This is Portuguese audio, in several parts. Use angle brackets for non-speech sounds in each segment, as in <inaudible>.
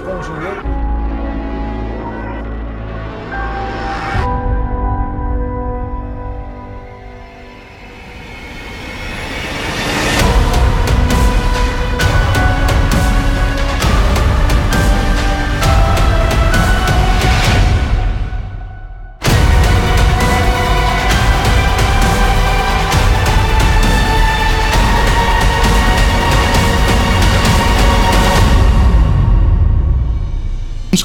sponsor.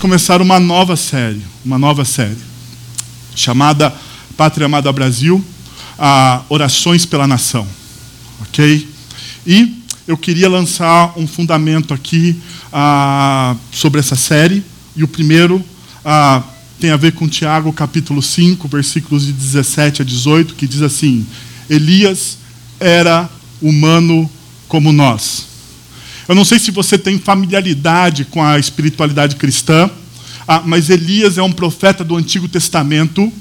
Começar uma nova série, uma nova série, chamada Pátria Amada Brasil, a Orações pela Nação, ok? E eu queria lançar um fundamento aqui ah, sobre essa série, e o primeiro ah, tem a ver com Tiago, capítulo 5, versículos de 17 a 18, que diz assim: Elias era humano como nós. Eu não sei se você tem familiaridade com a espiritualidade cristã, ah, mas Elias é um profeta do Antigo Testamento.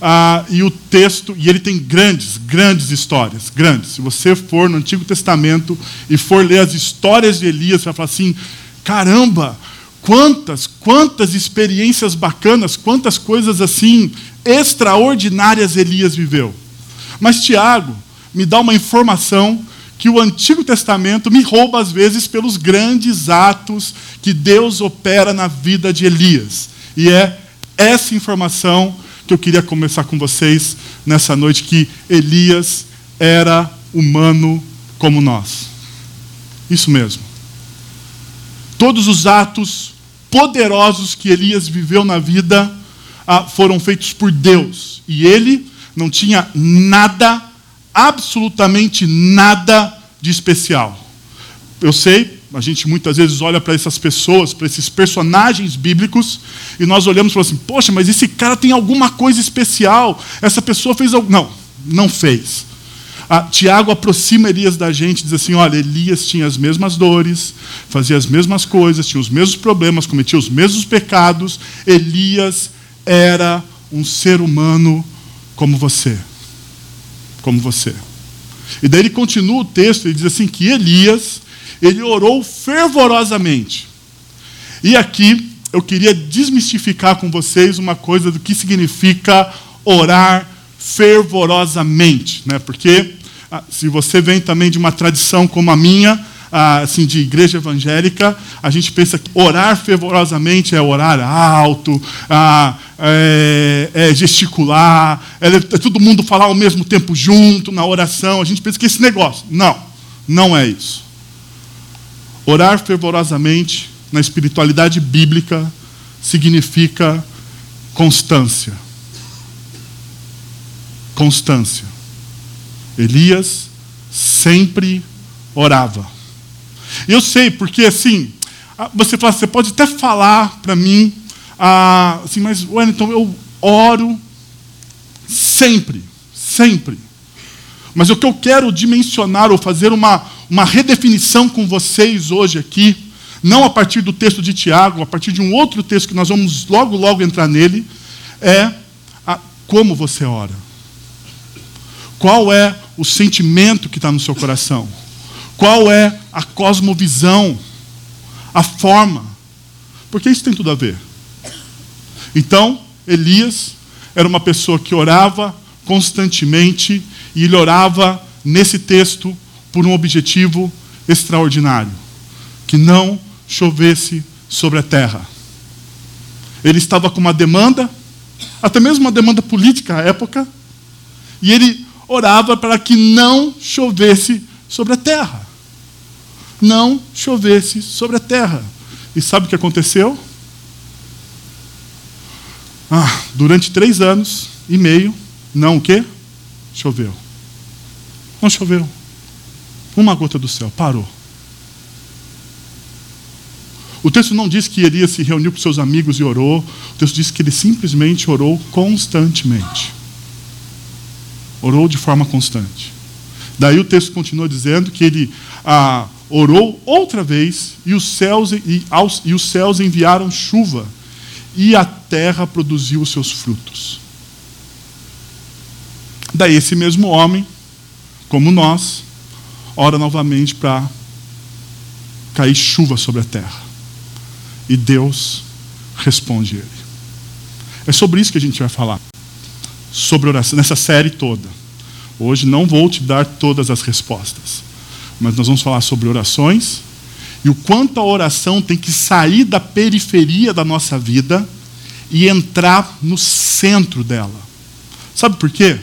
Ah, e o texto, e ele tem grandes, grandes histórias, grandes. Se você for no Antigo Testamento e for ler as histórias de Elias, você vai falar assim: caramba, quantas, quantas experiências bacanas, quantas coisas assim extraordinárias Elias viveu. Mas Tiago me dá uma informação que o Antigo Testamento me rouba às vezes pelos grandes atos que Deus opera na vida de Elias. E é essa informação que eu queria começar com vocês nessa noite que Elias era humano como nós. Isso mesmo. Todos os atos poderosos que Elias viveu na vida ah, foram feitos por Deus. E ele não tinha nada absolutamente nada de especial. Eu sei, a gente muitas vezes olha para essas pessoas, para esses personagens bíblicos, e nós olhamos e falamos assim: poxa, mas esse cara tem alguma coisa especial, essa pessoa fez algo. Não, não fez. Ah, Tiago aproxima Elias da gente diz assim: olha, Elias tinha as mesmas dores, fazia as mesmas coisas, tinha os mesmos problemas, cometia os mesmos pecados. Elias era um ser humano como você como você. E daí ele continua o texto e diz assim que Elias, ele orou fervorosamente. E aqui eu queria desmistificar com vocês uma coisa do que significa orar fervorosamente, né? Porque ah, se você vem também de uma tradição como a minha, assim, de igreja evangélica, a gente pensa que orar fervorosamente é orar alto, é, é, gesticular, é, é todo mundo falar ao mesmo tempo junto na oração. A gente pensa que esse negócio. Não, não é isso. Orar fervorosamente na espiritualidade bíblica significa constância. Constância. Elias sempre orava. Eu sei, porque assim, você fala, você pode até falar para mim, ah, assim, mas Wellington, eu oro sempre, sempre. Mas o que eu quero dimensionar ou fazer uma, uma redefinição com vocês hoje aqui, não a partir do texto de Tiago, a partir de um outro texto que nós vamos logo, logo entrar nele, é a, como você ora. Qual é o sentimento que está no seu coração? Qual é a cosmovisão, a forma? Porque isso tem tudo a ver. Então, Elias era uma pessoa que orava constantemente e ele orava nesse texto por um objetivo extraordinário: que não chovesse sobre a terra. Ele estava com uma demanda, até mesmo uma demanda política à época, e ele orava para que não chovesse sobre a terra não chovesse sobre a terra. E sabe o que aconteceu? Ah, durante três anos e meio, não o quê? Choveu. Não choveu. Uma gota do céu, parou. O texto não diz que Elias se reuniu com seus amigos e orou. O texto diz que ele simplesmente orou constantemente. Orou de forma constante. Daí o texto continua dizendo que ele ah, orou outra vez e os, céus, e, aos, e os céus enviaram chuva e a terra produziu os seus frutos. Daí esse mesmo homem, como nós, ora novamente para cair chuva sobre a terra. e Deus responde ele. É sobre isso que a gente vai falar. Sobre oração, nessa série toda. Hoje não vou te dar todas as respostas, mas nós vamos falar sobre orações e o quanto a oração tem que sair da periferia da nossa vida e entrar no centro dela. Sabe por quê?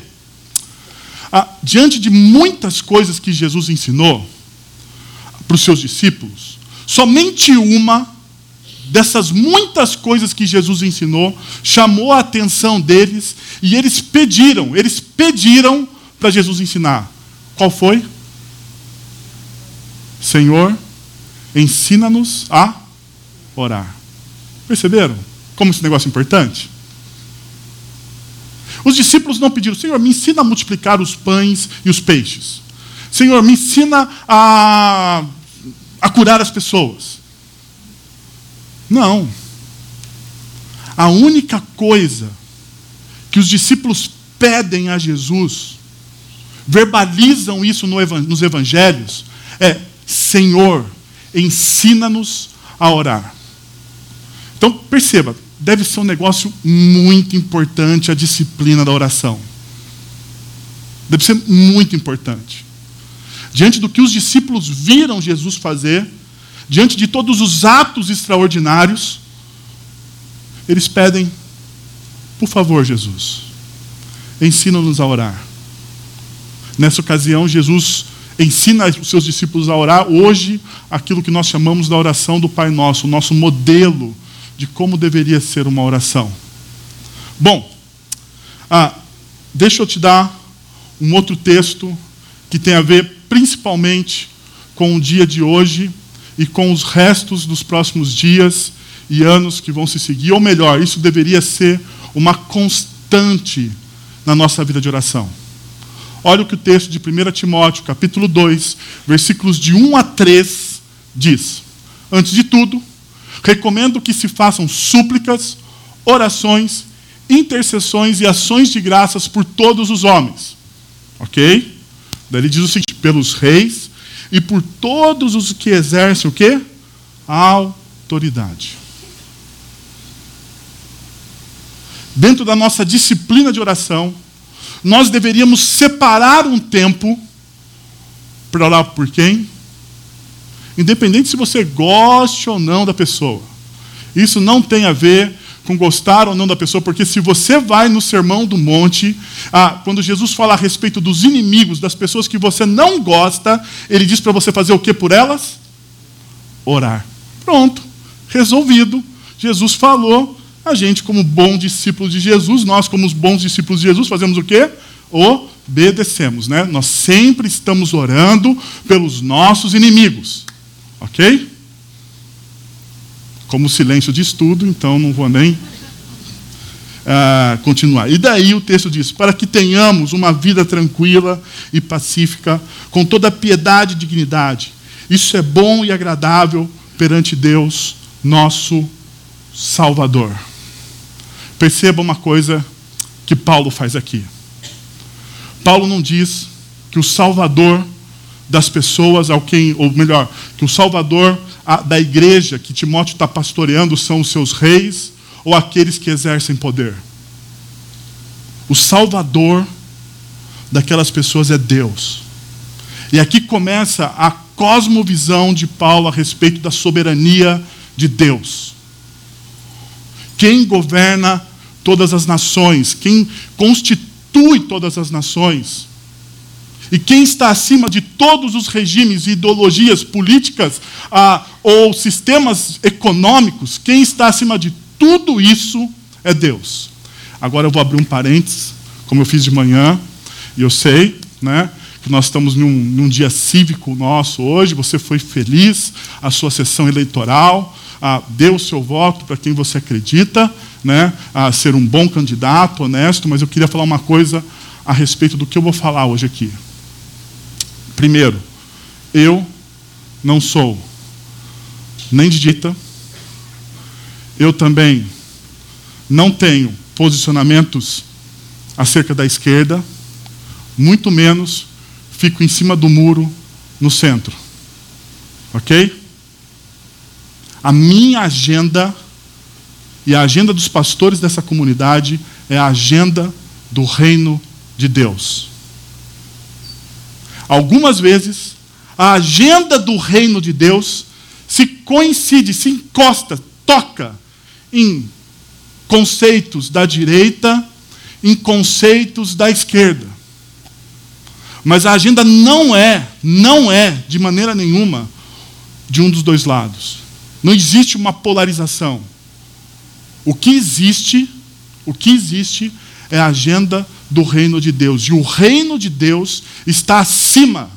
Ah, diante de muitas coisas que Jesus ensinou para os seus discípulos, somente uma dessas muitas coisas que Jesus ensinou chamou a atenção deles e eles pediram, eles pediram para Jesus ensinar. Qual foi? Senhor, ensina-nos a orar. Perceberam como esse negócio é importante? Os discípulos não pediram, Senhor, me ensina a multiplicar os pães e os peixes. Senhor, me ensina a, a curar as pessoas. Não. A única coisa que os discípulos pedem a Jesus, verbalizam isso nos evangelhos, é: Senhor, ensina-nos a orar. Então, perceba, deve ser um negócio muito importante a disciplina da oração. Deve ser muito importante. Diante do que os discípulos viram Jesus fazer, diante de todos os atos extraordinários, eles pedem, por favor, Jesus, ensina-nos a orar. Nessa ocasião, Jesus ensina os seus discípulos a orar hoje aquilo que nós chamamos da oração do Pai Nosso, o nosso modelo de como deveria ser uma oração. Bom, ah, deixa eu te dar um outro texto que tem a ver principalmente com o dia de hoje e com os restos dos próximos dias e anos que vão se seguir, ou melhor, isso deveria ser uma constante na nossa vida de oração. Olha o que o texto de 1 Timóteo, capítulo 2, versículos de 1 a 3 diz. Antes de tudo, recomendo que se façam súplicas, orações, intercessões e ações de graças por todos os homens. OK? Daí ele diz o seguinte: pelos reis e por todos os que exercem o quê? A autoridade. Dentro da nossa disciplina de oração, nós deveríamos separar um tempo para orar por quem? Independente se você goste ou não da pessoa. Isso não tem a ver com gostar ou não da pessoa, porque se você vai no Sermão do Monte, ah, quando Jesus fala a respeito dos inimigos, das pessoas que você não gosta, ele diz para você fazer o que por elas? Orar. Pronto, resolvido. Jesus falou, a gente, como bom discípulo de Jesus, nós, como os bons discípulos de Jesus, fazemos o quê? Obedecemos, né? Nós sempre estamos orando pelos nossos inimigos, ok? como silêncio de estudo, então não vou nem uh, continuar. E daí o texto diz: para que tenhamos uma vida tranquila e pacífica, com toda piedade e dignidade. Isso é bom e agradável perante Deus, nosso Salvador. Perceba uma coisa que Paulo faz aqui. Paulo não diz que o Salvador das pessoas, ao quem, ou melhor, que o Salvador da igreja que Timóteo está pastoreando são os seus reis ou aqueles que exercem poder. O Salvador daquelas pessoas é Deus. E aqui começa a cosmovisão de Paulo a respeito da soberania de Deus. Quem governa todas as nações, quem constitui todas as nações, e quem está acima de todos os regimes ideologias políticas ah, ou sistemas econômicos, quem está acima de tudo isso é Deus. Agora eu vou abrir um parênteses, como eu fiz de manhã, e eu sei né, que nós estamos num, num dia cívico nosso hoje, você foi feliz, a sua sessão eleitoral, ah, deu o seu voto para quem você acredita, né, a ser um bom candidato, honesto, mas eu queria falar uma coisa a respeito do que eu vou falar hoje aqui. Primeiro, eu não sou nem de dita, eu também não tenho posicionamentos acerca da esquerda, muito menos fico em cima do muro no centro. Ok? A minha agenda e a agenda dos pastores dessa comunidade é a agenda do reino de Deus. Algumas vezes, a agenda do reino de Deus se coincide, se encosta, toca em conceitos da direita, em conceitos da esquerda. Mas a agenda não é, não é, de maneira nenhuma, de um dos dois lados. Não existe uma polarização. O que existe, o que existe é a agenda do reino de Deus. E o reino de Deus está acima,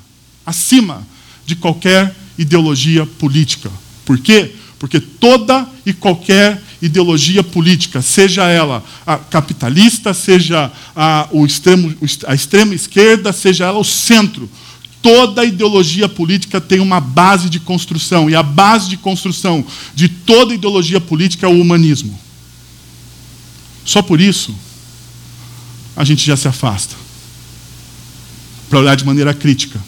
acima de qualquer ideologia política. Por quê? Porque toda e qualquer ideologia política, seja ela a capitalista, seja a, o extremo, a extrema esquerda, seja ela o centro, toda ideologia política tem uma base de construção. E a base de construção de toda ideologia política é o humanismo. Só por isso, a gente já se afasta para olhar de maneira crítica.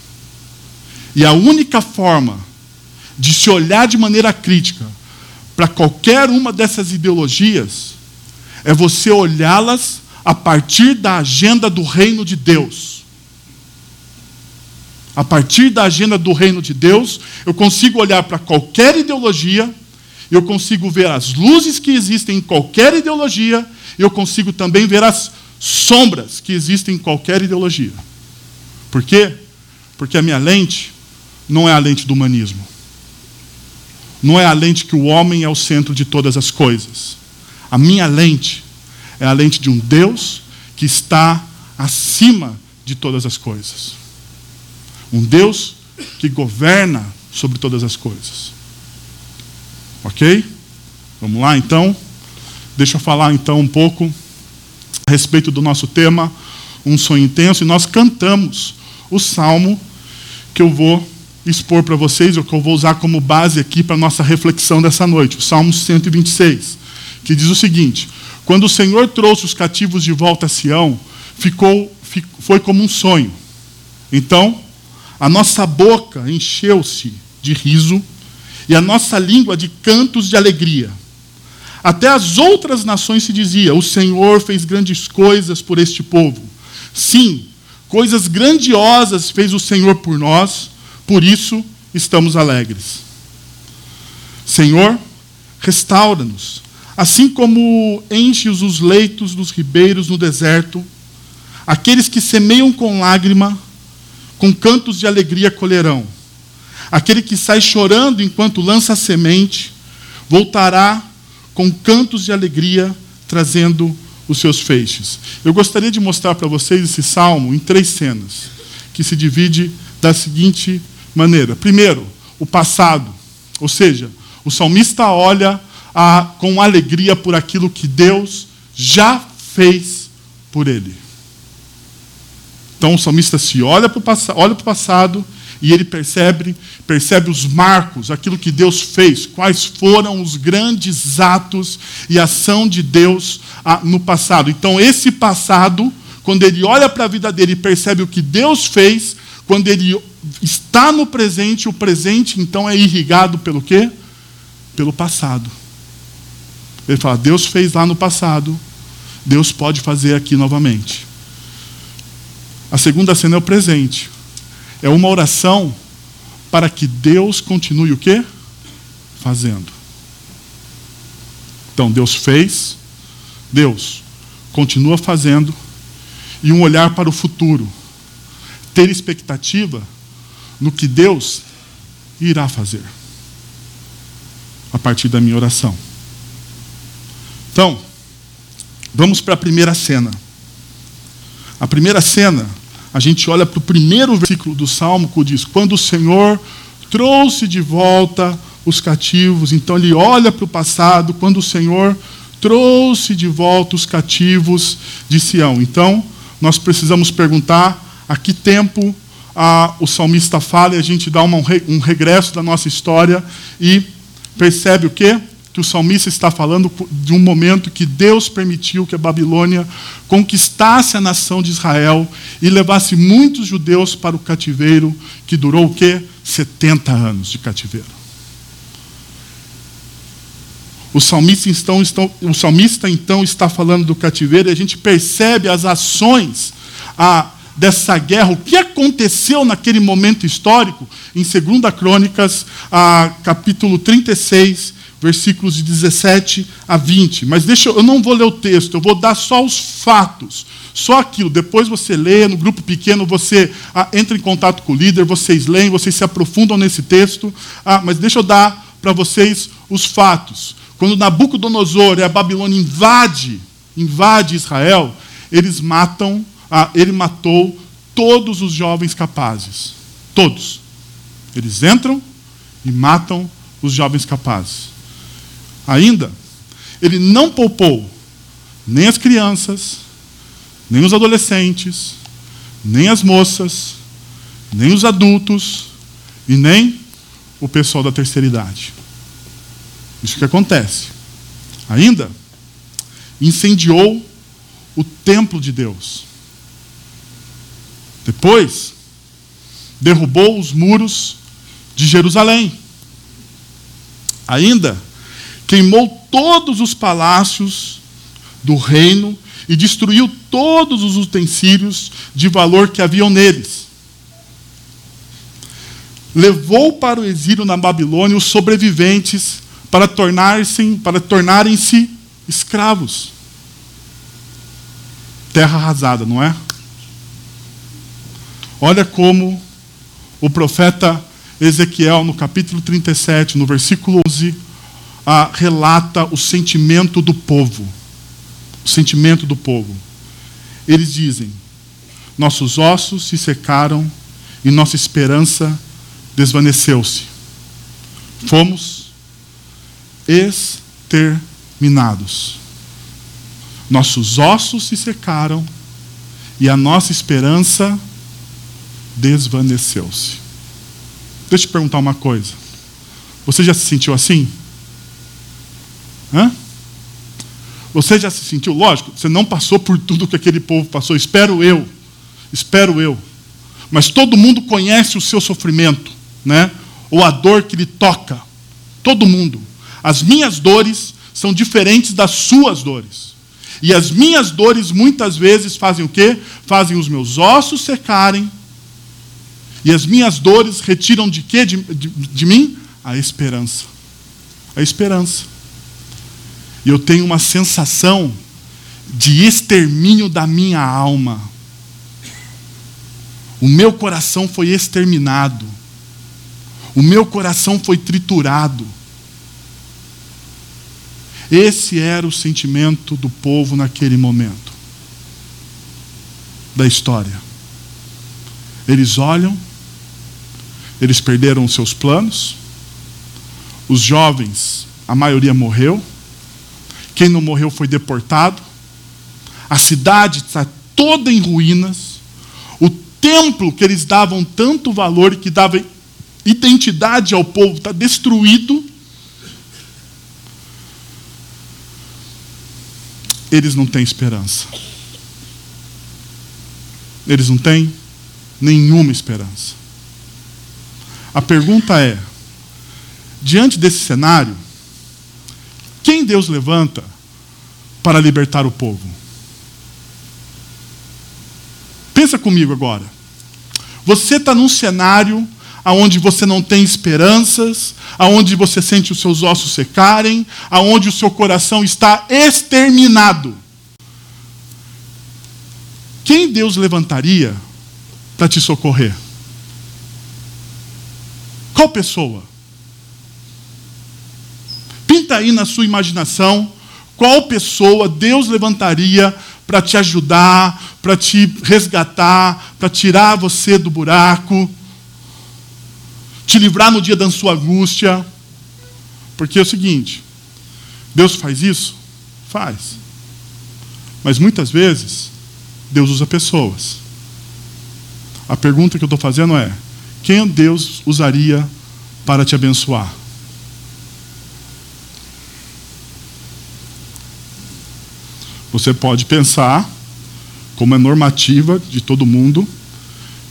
E a única forma de se olhar de maneira crítica para qualquer uma dessas ideologias é você olhá-las a partir da agenda do reino de Deus. A partir da agenda do reino de Deus, eu consigo olhar para qualquer ideologia, eu consigo ver as luzes que existem em qualquer ideologia, eu consigo também ver as sombras que existem em qualquer ideologia. Por quê? Porque a minha lente não é a lente do humanismo. Não é a lente que o homem é o centro de todas as coisas. A minha lente é a lente de um Deus que está acima de todas as coisas. Um Deus que governa sobre todas as coisas. Ok? Vamos lá então? Deixa eu falar então um pouco a respeito do nosso tema, um sonho intenso, e nós cantamos o salmo que eu vou expor para vocês, ou que eu vou usar como base aqui para a nossa reflexão dessa noite, o Salmo 126, que diz o seguinte: Quando o Senhor trouxe os cativos de volta a Sião, ficou, foi como um sonho. Então, a nossa boca encheu-se de riso e a nossa língua de cantos de alegria. Até as outras nações se dizia: O Senhor fez grandes coisas por este povo. Sim, coisas grandiosas fez o Senhor por nós, por isso estamos alegres. Senhor, restaura-nos, assim como enches os leitos dos ribeiros no deserto, aqueles que semeiam com lágrima, com cantos de alegria colherão. Aquele que sai chorando enquanto lança a semente, voltará com cantos de alegria, trazendo os seus feixes. Eu gostaria de mostrar para vocês esse salmo em três cenas, que se divide da seguinte maneira. Primeiro, o passado, ou seja, o salmista olha a, com alegria por aquilo que Deus já fez por ele. Então o salmista se olha para o passado e ele percebe, percebe os marcos, aquilo que Deus fez, quais foram os grandes atos e ação de Deus ah, no passado. Então, esse passado, quando ele olha para a vida dele e percebe o que Deus fez, quando ele está no presente, o presente então é irrigado pelo quê? Pelo passado. Ele fala: Deus fez lá no passado, Deus pode fazer aqui novamente. A segunda cena é o presente. É uma oração para que Deus continue o quê? Fazendo. Então, Deus fez, Deus continua fazendo, e um olhar para o futuro. Ter expectativa no que Deus irá fazer. A partir da minha oração. Então, vamos para a primeira cena. A primeira cena a gente olha para o primeiro versículo do Salmo que diz: Quando o Senhor trouxe de volta os cativos, então ele olha para o passado, quando o Senhor trouxe de volta os cativos de Sião. Então, nós precisamos perguntar a que tempo a, o salmista fala e a gente dá uma, um regresso da nossa história e percebe o quê? Que o salmista está falando de um momento que Deus permitiu que a Babilônia conquistasse a nação de Israel e levasse muitos judeus para o cativeiro, que durou o quê? 70 anos de cativeiro. O salmista, então, estão, o salmista, então, está falando do cativeiro e a gente percebe as ações a, dessa guerra, o que aconteceu naquele momento histórico, em 2 Crônicas, a, capítulo 36, versículos de 17 a 20. Mas deixa eu, eu não vou ler o texto, eu vou dar só os fatos, só aquilo. Depois você lê, no grupo pequeno você ah, entra em contato com o líder, vocês leem, vocês se aprofundam nesse texto. Ah, mas deixa eu dar para vocês os fatos. Quando Nabucodonosor e a Babilônia invade, invade Israel, eles matam, ah, ele matou todos os jovens capazes. Todos. Eles entram e matam os jovens capazes. Ainda, ele não poupou nem as crianças, nem os adolescentes, nem as moças, nem os adultos e nem o pessoal da terceira idade. Isso que acontece. Ainda incendiou o templo de Deus. Depois, derrubou os muros de Jerusalém. Ainda queimou todos os palácios do reino e destruiu todos os utensílios de valor que haviam neles. Levou para o exílio na Babilônia os sobreviventes para tornar-se para tornarem-se escravos. Terra arrasada, não é? Olha como o profeta Ezequiel, no capítulo 37, no versículo 11, ah, relata o sentimento do povo. O sentimento do povo. Eles dizem: Nossos ossos se secaram e nossa esperança desvaneceu-se. Fomos exterminados. Nossos ossos se secaram e a nossa esperança desvaneceu-se. Deixa eu te perguntar uma coisa. Você já se sentiu assim? Hã? Você já se sentiu? Lógico, você não passou por tudo que aquele povo passou, espero eu. Espero eu. Mas todo mundo conhece o seu sofrimento, né? Ou a dor que lhe toca. Todo mundo. As minhas dores são diferentes das suas dores. E as minhas dores muitas vezes fazem o quê? Fazem os meus ossos secarem. E as minhas dores retiram de quê de, de, de mim? A esperança. A esperança. E eu tenho uma sensação de extermínio da minha alma. O meu coração foi exterminado. O meu coração foi triturado. Esse era o sentimento do povo naquele momento da história. Eles olham, eles perderam seus planos, os jovens, a maioria morreu, quem não morreu foi deportado, a cidade está toda em ruínas, o templo que eles davam tanto valor que dava identidade ao povo está destruído. eles não têm esperança. Eles não têm nenhuma esperança. A pergunta é: diante desse cenário, quem Deus levanta para libertar o povo? Pensa comigo agora. Você está num cenário aonde você não tem esperanças, aonde você sente os seus ossos secarem, aonde o seu coração está exterminado. Quem Deus levantaria para te socorrer? Qual pessoa? Pinta aí na sua imaginação qual pessoa Deus levantaria para te ajudar, para te resgatar, para tirar você do buraco te livrar no dia da sua angústia. Porque é o seguinte: Deus faz isso? Faz. Mas muitas vezes, Deus usa pessoas. A pergunta que eu estou fazendo é: quem Deus usaria para te abençoar? Você pode pensar, como é normativa de todo mundo,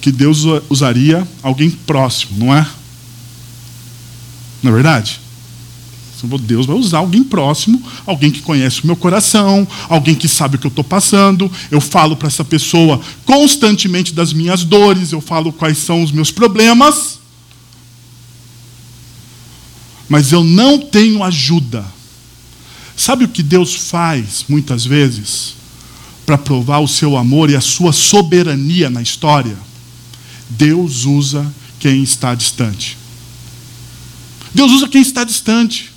que Deus usaria alguém próximo, não é? Não é verdade? Deus vai usar alguém próximo, alguém que conhece o meu coração, alguém que sabe o que eu estou passando. Eu falo para essa pessoa constantemente das minhas dores, eu falo quais são os meus problemas. Mas eu não tenho ajuda. Sabe o que Deus faz muitas vezes para provar o seu amor e a sua soberania na história? Deus usa quem está distante. Deus usa quem está distante.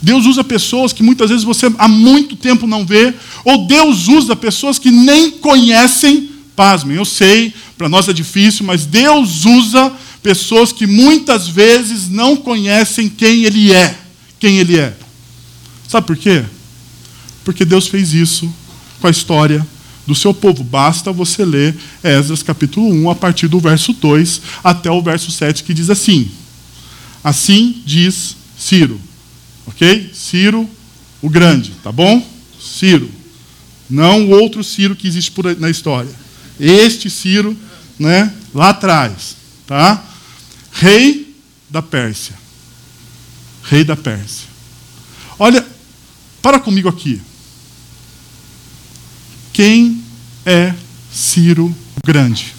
Deus usa pessoas que muitas vezes você há muito tempo não vê, ou Deus usa pessoas que nem conhecem, pasmem, eu sei, para nós é difícil, mas Deus usa pessoas que muitas vezes não conhecem quem Ele é. Quem Ele é. Sabe por quê? Porque Deus fez isso com a história do seu povo. Basta você ler Esdras capítulo 1, a partir do verso 2 até o verso 7, que diz assim: Assim diz Ciro. Ok? Ciro, o grande, tá bom? Ciro. Não o outro Ciro que existe por na história. Este Ciro, né, lá atrás, tá? Rei da Pérsia. Rei da Pérsia. Olha, para comigo aqui. Quem é Ciro o Grande?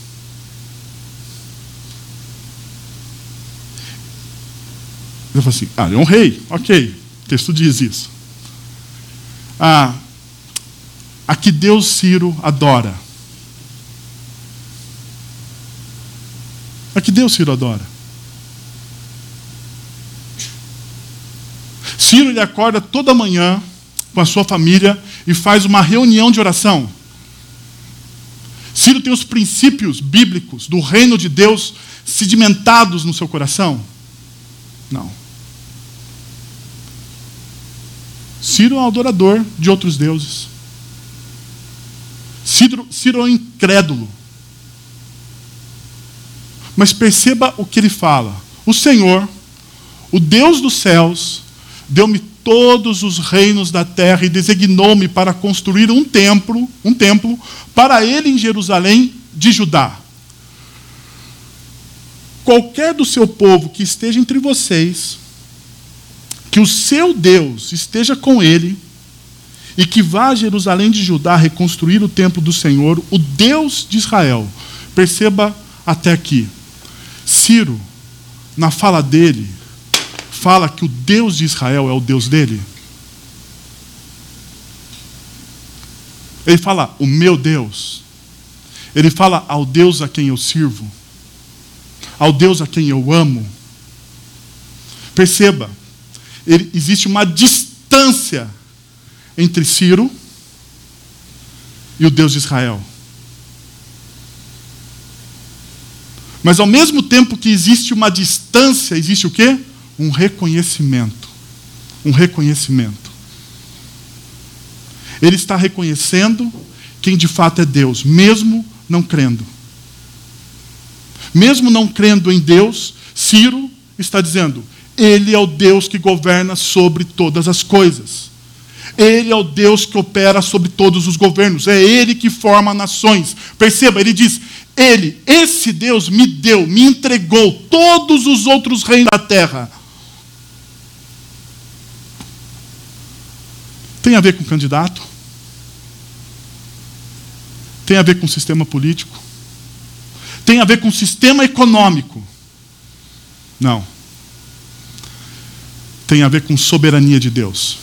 Eu falo assim, ah, ele é um rei, ok, o texto diz isso. Ah, a que Deus Ciro adora. A que Deus Ciro adora. Ciro ele acorda toda manhã com a sua família e faz uma reunião de oração. Ciro tem os princípios bíblicos do reino de Deus sedimentados no seu coração? Não. Ciro é um adorador de outros deuses. Ciro, Ciro é um incrédulo. Mas perceba o que ele fala. O Senhor, o Deus dos céus, deu-me todos os reinos da terra e designou-me para construir um templo, um templo para ele em Jerusalém de Judá. Qualquer do seu povo que esteja entre vocês, que o seu Deus esteja com ele e que vá a Jerusalém de Judá reconstruir o templo do Senhor, o Deus de Israel. Perceba até aqui. Ciro, na fala dele, fala que o Deus de Israel é o Deus dele. Ele fala, o meu Deus. Ele fala ao Deus a quem eu sirvo, ao Deus a quem eu amo. Perceba, ele, existe uma distância entre Ciro e o Deus de Israel. Mas ao mesmo tempo que existe uma distância, existe o quê? Um reconhecimento. Um reconhecimento. Ele está reconhecendo quem de fato é Deus, mesmo não crendo. Mesmo não crendo em Deus, Ciro está dizendo: ele é o Deus que governa sobre todas as coisas. Ele é o Deus que opera sobre todos os governos. É Ele que forma nações. Perceba, ele diz: Ele, esse Deus, me deu, me entregou todos os outros reinos da terra. Tem a ver com candidato? Tem a ver com sistema político? Tem a ver com sistema econômico? Não tem a ver com soberania de Deus.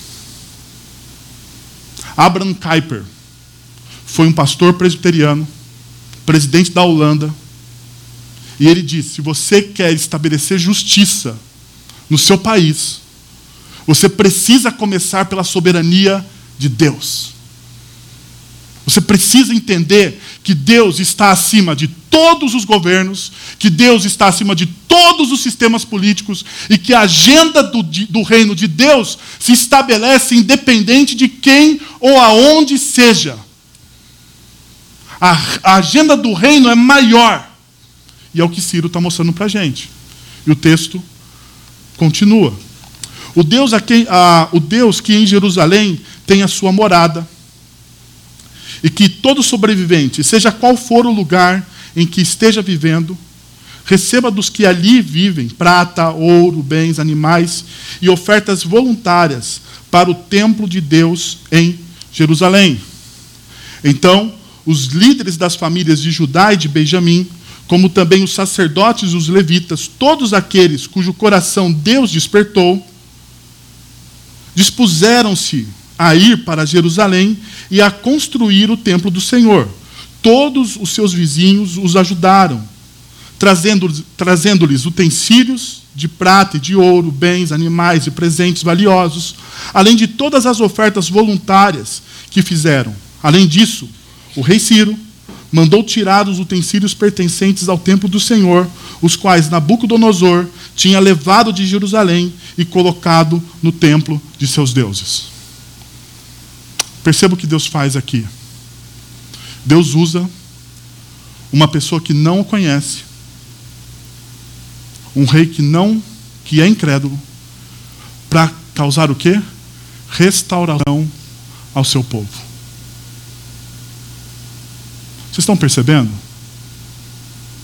Abraham Kuyper foi um pastor presbiteriano, presidente da Holanda, e ele disse: se você quer estabelecer justiça no seu país, você precisa começar pela soberania de Deus. Você precisa entender que Deus está acima de todos os governos, que Deus está acima de todos os sistemas políticos e que a agenda do, do reino de Deus se estabelece independente de quem ou aonde seja. A, a agenda do reino é maior. E é o que Ciro está mostrando para a gente. E o texto continua. O Deus, a quem, a, o Deus que em Jerusalém tem a sua morada e que todo sobrevivente, seja qual for o lugar em que esteja vivendo, receba dos que ali vivem prata, ouro, bens, animais e ofertas voluntárias para o templo de Deus em Jerusalém. Então, os líderes das famílias de Judá e de Benjamim, como também os sacerdotes e os levitas, todos aqueles cujo coração Deus despertou, dispuseram-se a ir para Jerusalém e a construir o templo do Senhor. Todos os seus vizinhos os ajudaram, trazendo-lhes trazendo utensílios de prata e de ouro, bens, animais e presentes valiosos, além de todas as ofertas voluntárias que fizeram. Além disso, o rei Ciro mandou tirar os utensílios pertencentes ao templo do Senhor, os quais Nabucodonosor tinha levado de Jerusalém e colocado no templo de seus deuses. Perceba o que Deus faz aqui. Deus usa uma pessoa que não o conhece, um rei que não, que é incrédulo, para causar o quê? Restauração ao seu povo. Vocês estão percebendo?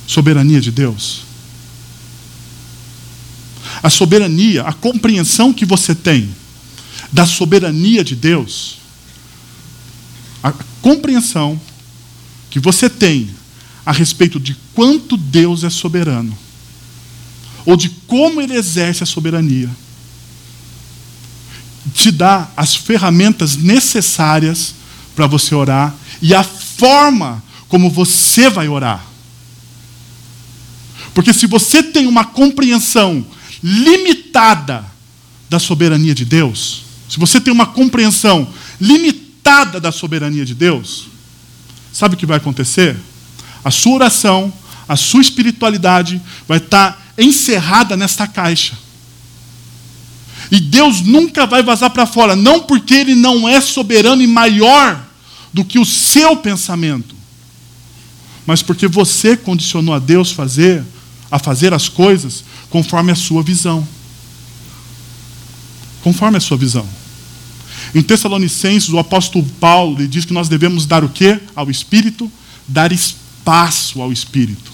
Soberania de Deus. A soberania, a compreensão que você tem da soberania de Deus, a compreensão que você tem a respeito de quanto Deus é soberano, ou de como ele exerce a soberania, te dá as ferramentas necessárias para você orar e a forma como você vai orar. Porque se você tem uma compreensão limitada da soberania de Deus, se você tem uma compreensão limitada da soberania de Deus, sabe o que vai acontecer? A sua oração, a sua espiritualidade vai estar encerrada nesta caixa. E Deus nunca vai vazar para fora, não porque Ele não é soberano e maior do que o seu pensamento, mas porque você condicionou a Deus fazer, a fazer as coisas conforme a sua visão. Conforme a sua visão. Em Tessalonicenses, o apóstolo Paulo ele diz que nós devemos dar o quê ao Espírito? Dar espaço ao Espírito.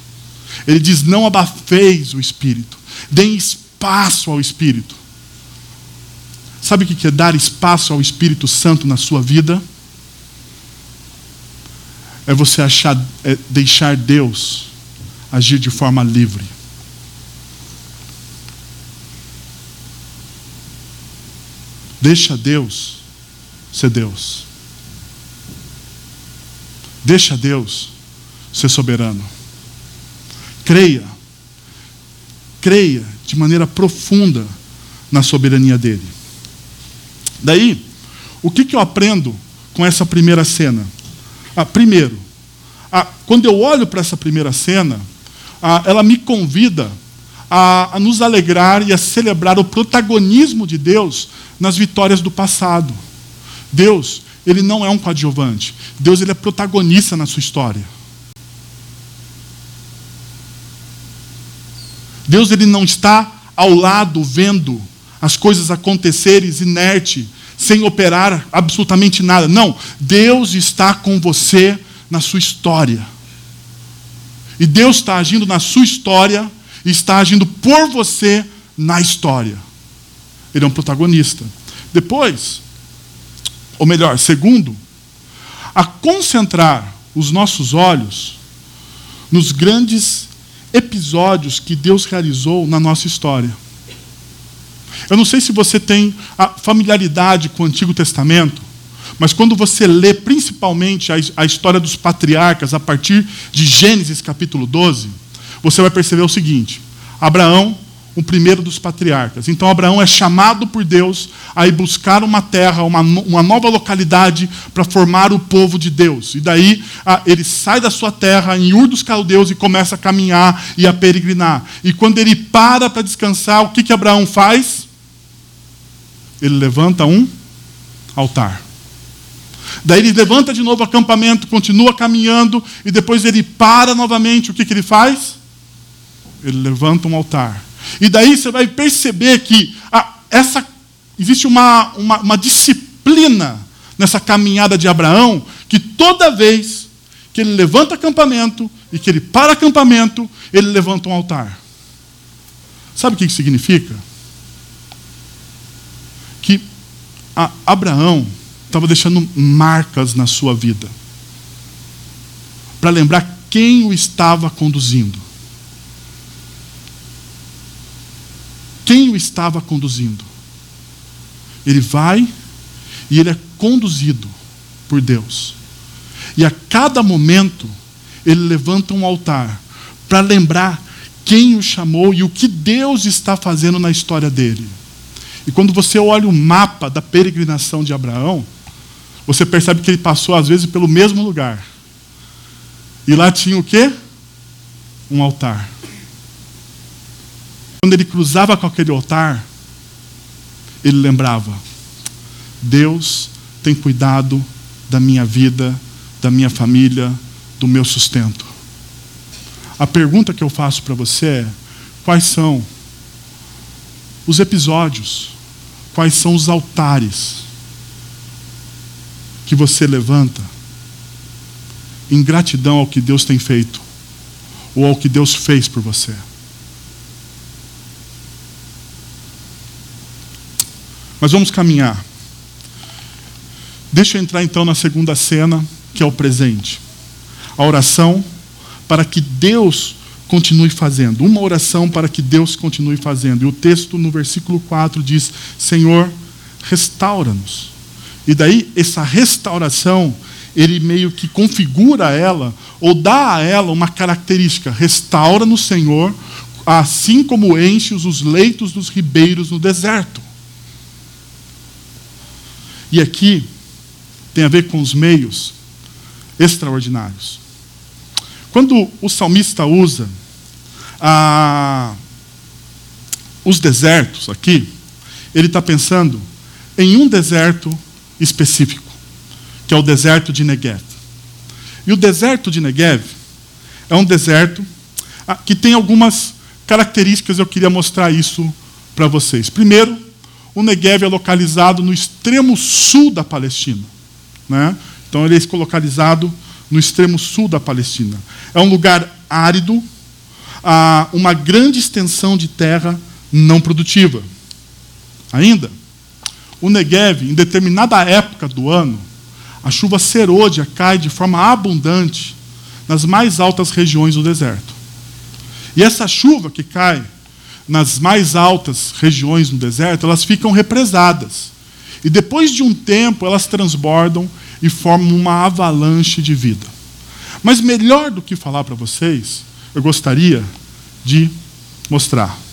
Ele diz: não abafeis o Espírito, deem espaço ao Espírito. Sabe o que é dar espaço ao Espírito Santo na sua vida? é você achar, é deixar Deus agir de forma livre. Deixa Deus ser Deus. Deixa Deus ser soberano. Creia. Creia de maneira profunda na soberania dele. Daí, o que, que eu aprendo com essa primeira cena? Ah, primeiro, ah, quando eu olho para essa primeira cena, ela me convida a, a nos alegrar e a celebrar o protagonismo de Deus nas vitórias do passado. Deus, ele não é um coadjuvante. Deus, ele é protagonista na sua história. Deus, ele não está ao lado vendo as coisas acontecerem inerte, sem operar absolutamente nada. Não, Deus está com você na sua história. E Deus está agindo na sua história e está agindo por você na história. Ele é um protagonista. Depois, ou melhor, segundo, a concentrar os nossos olhos nos grandes episódios que Deus realizou na nossa história. Eu não sei se você tem a familiaridade com o Antigo Testamento, mas quando você lê principalmente a, a história dos patriarcas a partir de Gênesis capítulo 12, você vai perceber o seguinte: Abraão, o primeiro dos patriarcas. Então Abraão é chamado por Deus a ir buscar uma terra, uma, uma nova localidade para formar o povo de Deus. E daí ele sai da sua terra em Ur dos Caldeus e começa a caminhar e a peregrinar. E quando ele para para descansar, o que, que Abraão faz? Ele levanta um altar. Daí ele levanta de novo o acampamento, continua caminhando, e depois ele para novamente. O que, que ele faz? Ele levanta um altar. E daí você vai perceber que ah, essa, existe uma, uma, uma disciplina nessa caminhada de Abraão, que toda vez que ele levanta acampamento, e que ele para acampamento, ele levanta um altar. Sabe o que isso significa? Que Abraão estava deixando marcas na sua vida para lembrar quem o estava conduzindo. Quem o estava conduzindo? Ele vai e ele é conduzido por Deus. E a cada momento, ele levanta um altar para lembrar quem o chamou e o que Deus está fazendo na história dele. E quando você olha o mapa da peregrinação de Abraão, você percebe que ele passou às vezes pelo mesmo lugar. E lá tinha o quê? Um altar. Quando ele cruzava com aquele altar, ele lembrava: Deus tem cuidado da minha vida, da minha família, do meu sustento. A pergunta que eu faço para você é: quais são os episódios, quais são os altares que você levanta em gratidão ao que Deus tem feito ou ao que Deus fez por você? Mas vamos caminhar. Deixa eu entrar então na segunda cena, que é o presente. A oração para que Deus continue fazendo. Uma oração para que Deus continue fazendo. E o texto no versículo 4 diz: Senhor, restaura-nos. E daí, essa restauração, ele meio que configura ela, ou dá a ela uma característica: restaura-nos, Senhor, assim como enches os leitos dos ribeiros no deserto. E aqui tem a ver com os meios extraordinários. Quando o salmista usa ah, os desertos aqui, ele está pensando em um deserto específico, que é o deserto de Negev. E o deserto de Negev é um deserto ah, que tem algumas características, eu queria mostrar isso para vocês. Primeiro, o Negev é localizado no extremo sul da Palestina. Né? Então, ele é localizado no extremo sul da Palestina. É um lugar árido, uma grande extensão de terra não produtiva. Ainda, o Negev, em determinada época do ano, a chuva serôdia cai de forma abundante nas mais altas regiões do deserto. E essa chuva que cai nas mais altas regiões do deserto, elas ficam represadas. E depois de um tempo, elas transbordam e formam uma avalanche de vida. Mas melhor do que falar para vocês, eu gostaria de mostrar.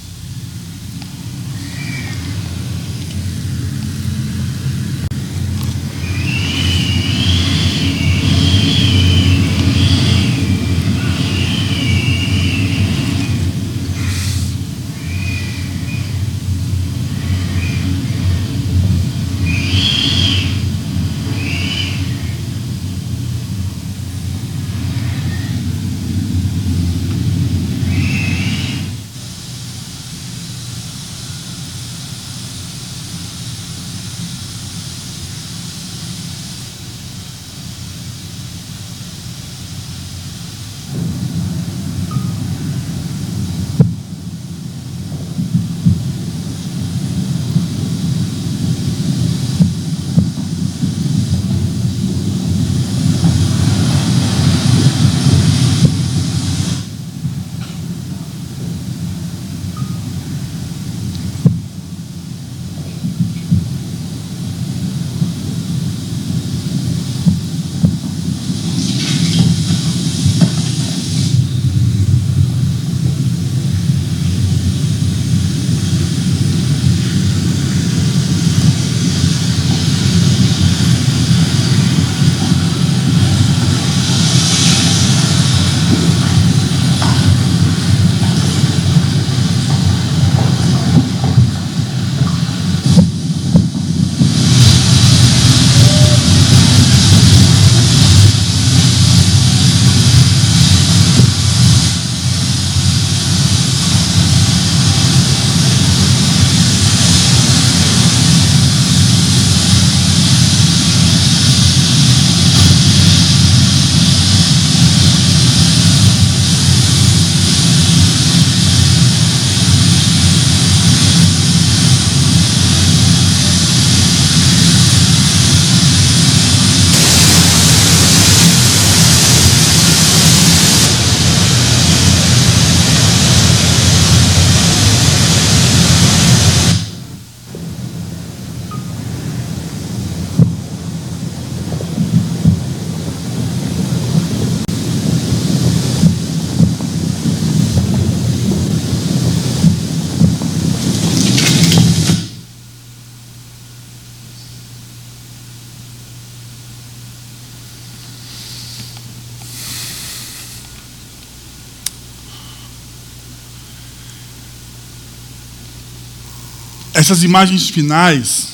Essas imagens finais,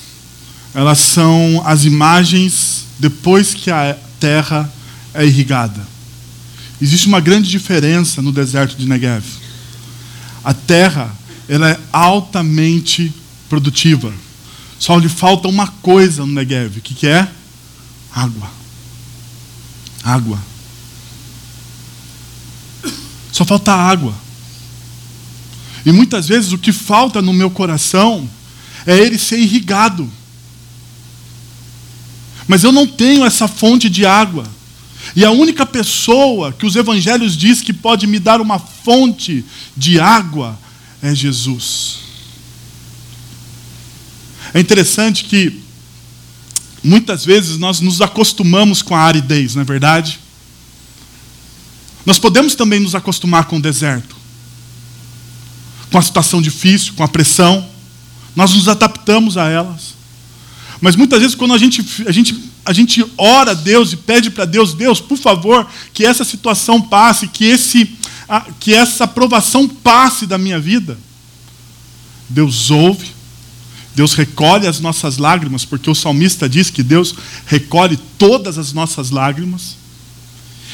elas são as imagens depois que a terra é irrigada. Existe uma grande diferença no deserto de Negev. A terra ela é altamente produtiva. Só lhe falta uma coisa no Negev. O que, que é? Água. Água. Só falta água. E muitas vezes o que falta no meu coração é ele ser irrigado. Mas eu não tenho essa fonte de água. E a única pessoa que os evangelhos diz que pode me dar uma fonte de água é Jesus. É interessante que muitas vezes nós nos acostumamos com a aridez, não é verdade? Nós podemos também nos acostumar com o deserto, com a situação difícil, com a pressão. Nós nos adaptamos a elas. Mas muitas vezes, quando a gente, a gente, a gente ora a Deus e pede para Deus, Deus, por favor, que essa situação passe, que, esse, que essa aprovação passe da minha vida. Deus ouve, Deus recolhe as nossas lágrimas, porque o salmista diz que Deus recolhe todas as nossas lágrimas,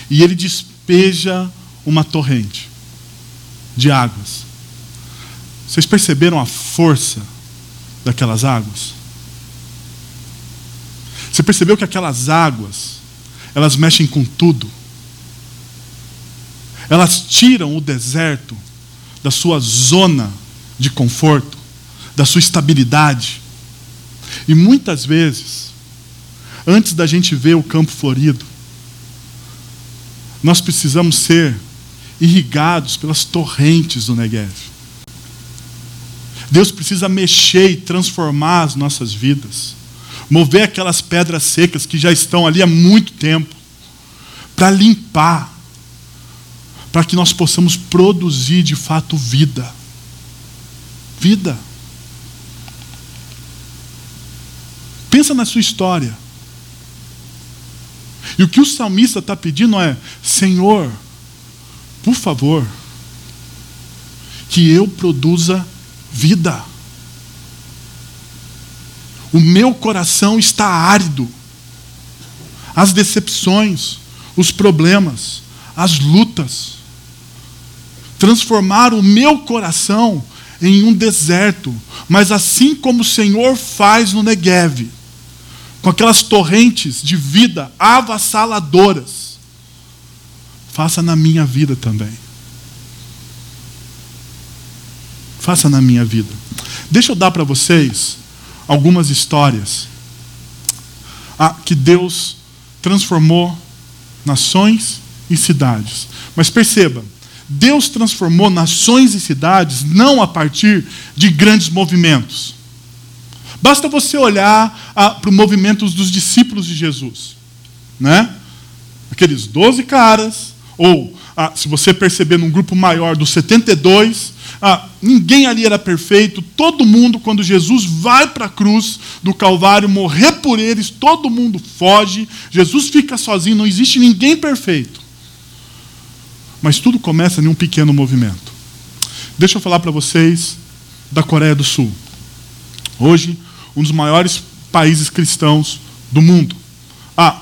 e Ele despeja uma torrente de águas. Vocês perceberam a força daquelas águas? Você percebeu que aquelas águas, elas mexem com tudo. Elas tiram o deserto da sua zona de conforto, da sua estabilidade. E muitas vezes, antes da gente ver o campo florido, nós precisamos ser irrigados pelas torrentes do Negev. Deus precisa mexer e transformar as nossas vidas mover aquelas pedras secas que já estão ali há muito tempo, para limpar, para que nós possamos produzir de fato vida. Vida. Pensa na sua história. E o que o salmista está pedindo é: Senhor, por favor, que eu produza vida. O meu coração está árido. As decepções, os problemas, as lutas transformaram o meu coração em um deserto, mas assim como o Senhor faz no Negev, com aquelas torrentes de vida avassaladoras, faça na minha vida também. Faça na minha vida. Deixa eu dar para vocês algumas histórias ah, que Deus transformou nações e cidades. Mas perceba, Deus transformou nações e cidades não a partir de grandes movimentos. Basta você olhar ah, para os movimentos dos discípulos de Jesus. Né? Aqueles 12 caras, ou ah, se você perceber num grupo maior dos 72, ah, ninguém ali era perfeito, todo mundo, quando Jesus vai para a cruz do Calvário morrer por eles, todo mundo foge, Jesus fica sozinho, não existe ninguém perfeito. Mas tudo começa em um pequeno movimento. Deixa eu falar para vocês da Coreia do Sul. Hoje, um dos maiores países cristãos do mundo. Ah,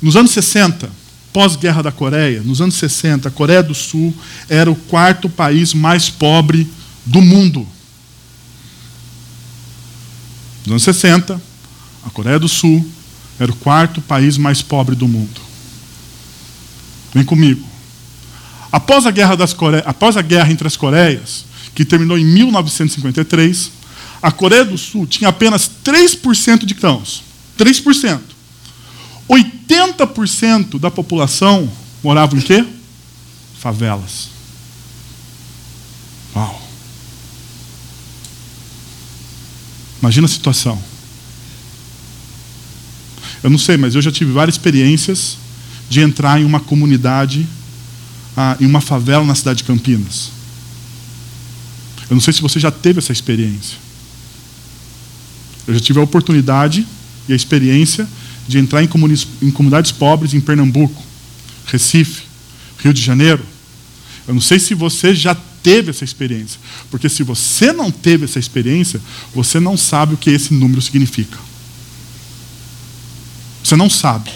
nos anos 60, pós-guerra da Coreia, nos anos 60, a Coreia do Sul era o quarto país mais pobre do mundo. Nos anos 60, a Coreia do Sul era o quarto país mais pobre do mundo. Vem comigo. Após a guerra, das Core... Após a guerra entre as Coreias, que terminou em 1953, a Coreia do Sul tinha apenas 3% de cristãos. 3%. 80% da população morava em quê? Favelas. Uau. Imagina a situação. Eu não sei, mas eu já tive várias experiências de entrar em uma comunidade, ah, em uma favela na cidade de Campinas. Eu não sei se você já teve essa experiência. Eu já tive a oportunidade e a experiência de entrar em, comunidades pobres em Pernambuco, Recife, Rio de Janeiro. Eu não sei se você já teve essa experiência. Porque se você não teve essa experiência, você não sabe o que esse número significa. Você não sabe.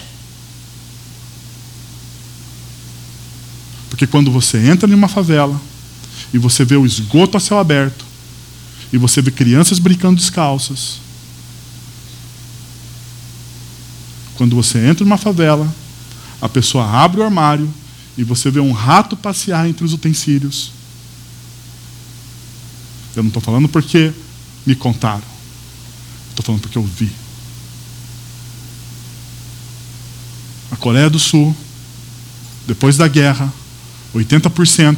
Porque quando você entra em uma favela e você vê o esgoto a céu aberto, e você vê crianças brincando descalças, quando você entra numa favela, a pessoa abre o armário e você vê um rato passear entre os utensílios. Eu não estou falando porque me contaram. Estou falando porque eu vi. A Coreia do Sul, depois da guerra, 80%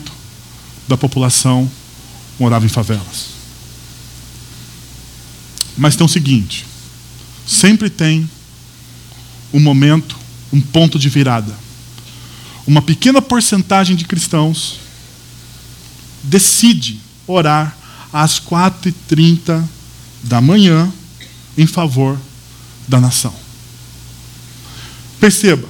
da população morava em favelas. Mas tem o seguinte: sempre tem um momento, um ponto de virada. Uma pequena porcentagem de cristãos decide orar às 4h30 da manhã em favor da nação. Perceba,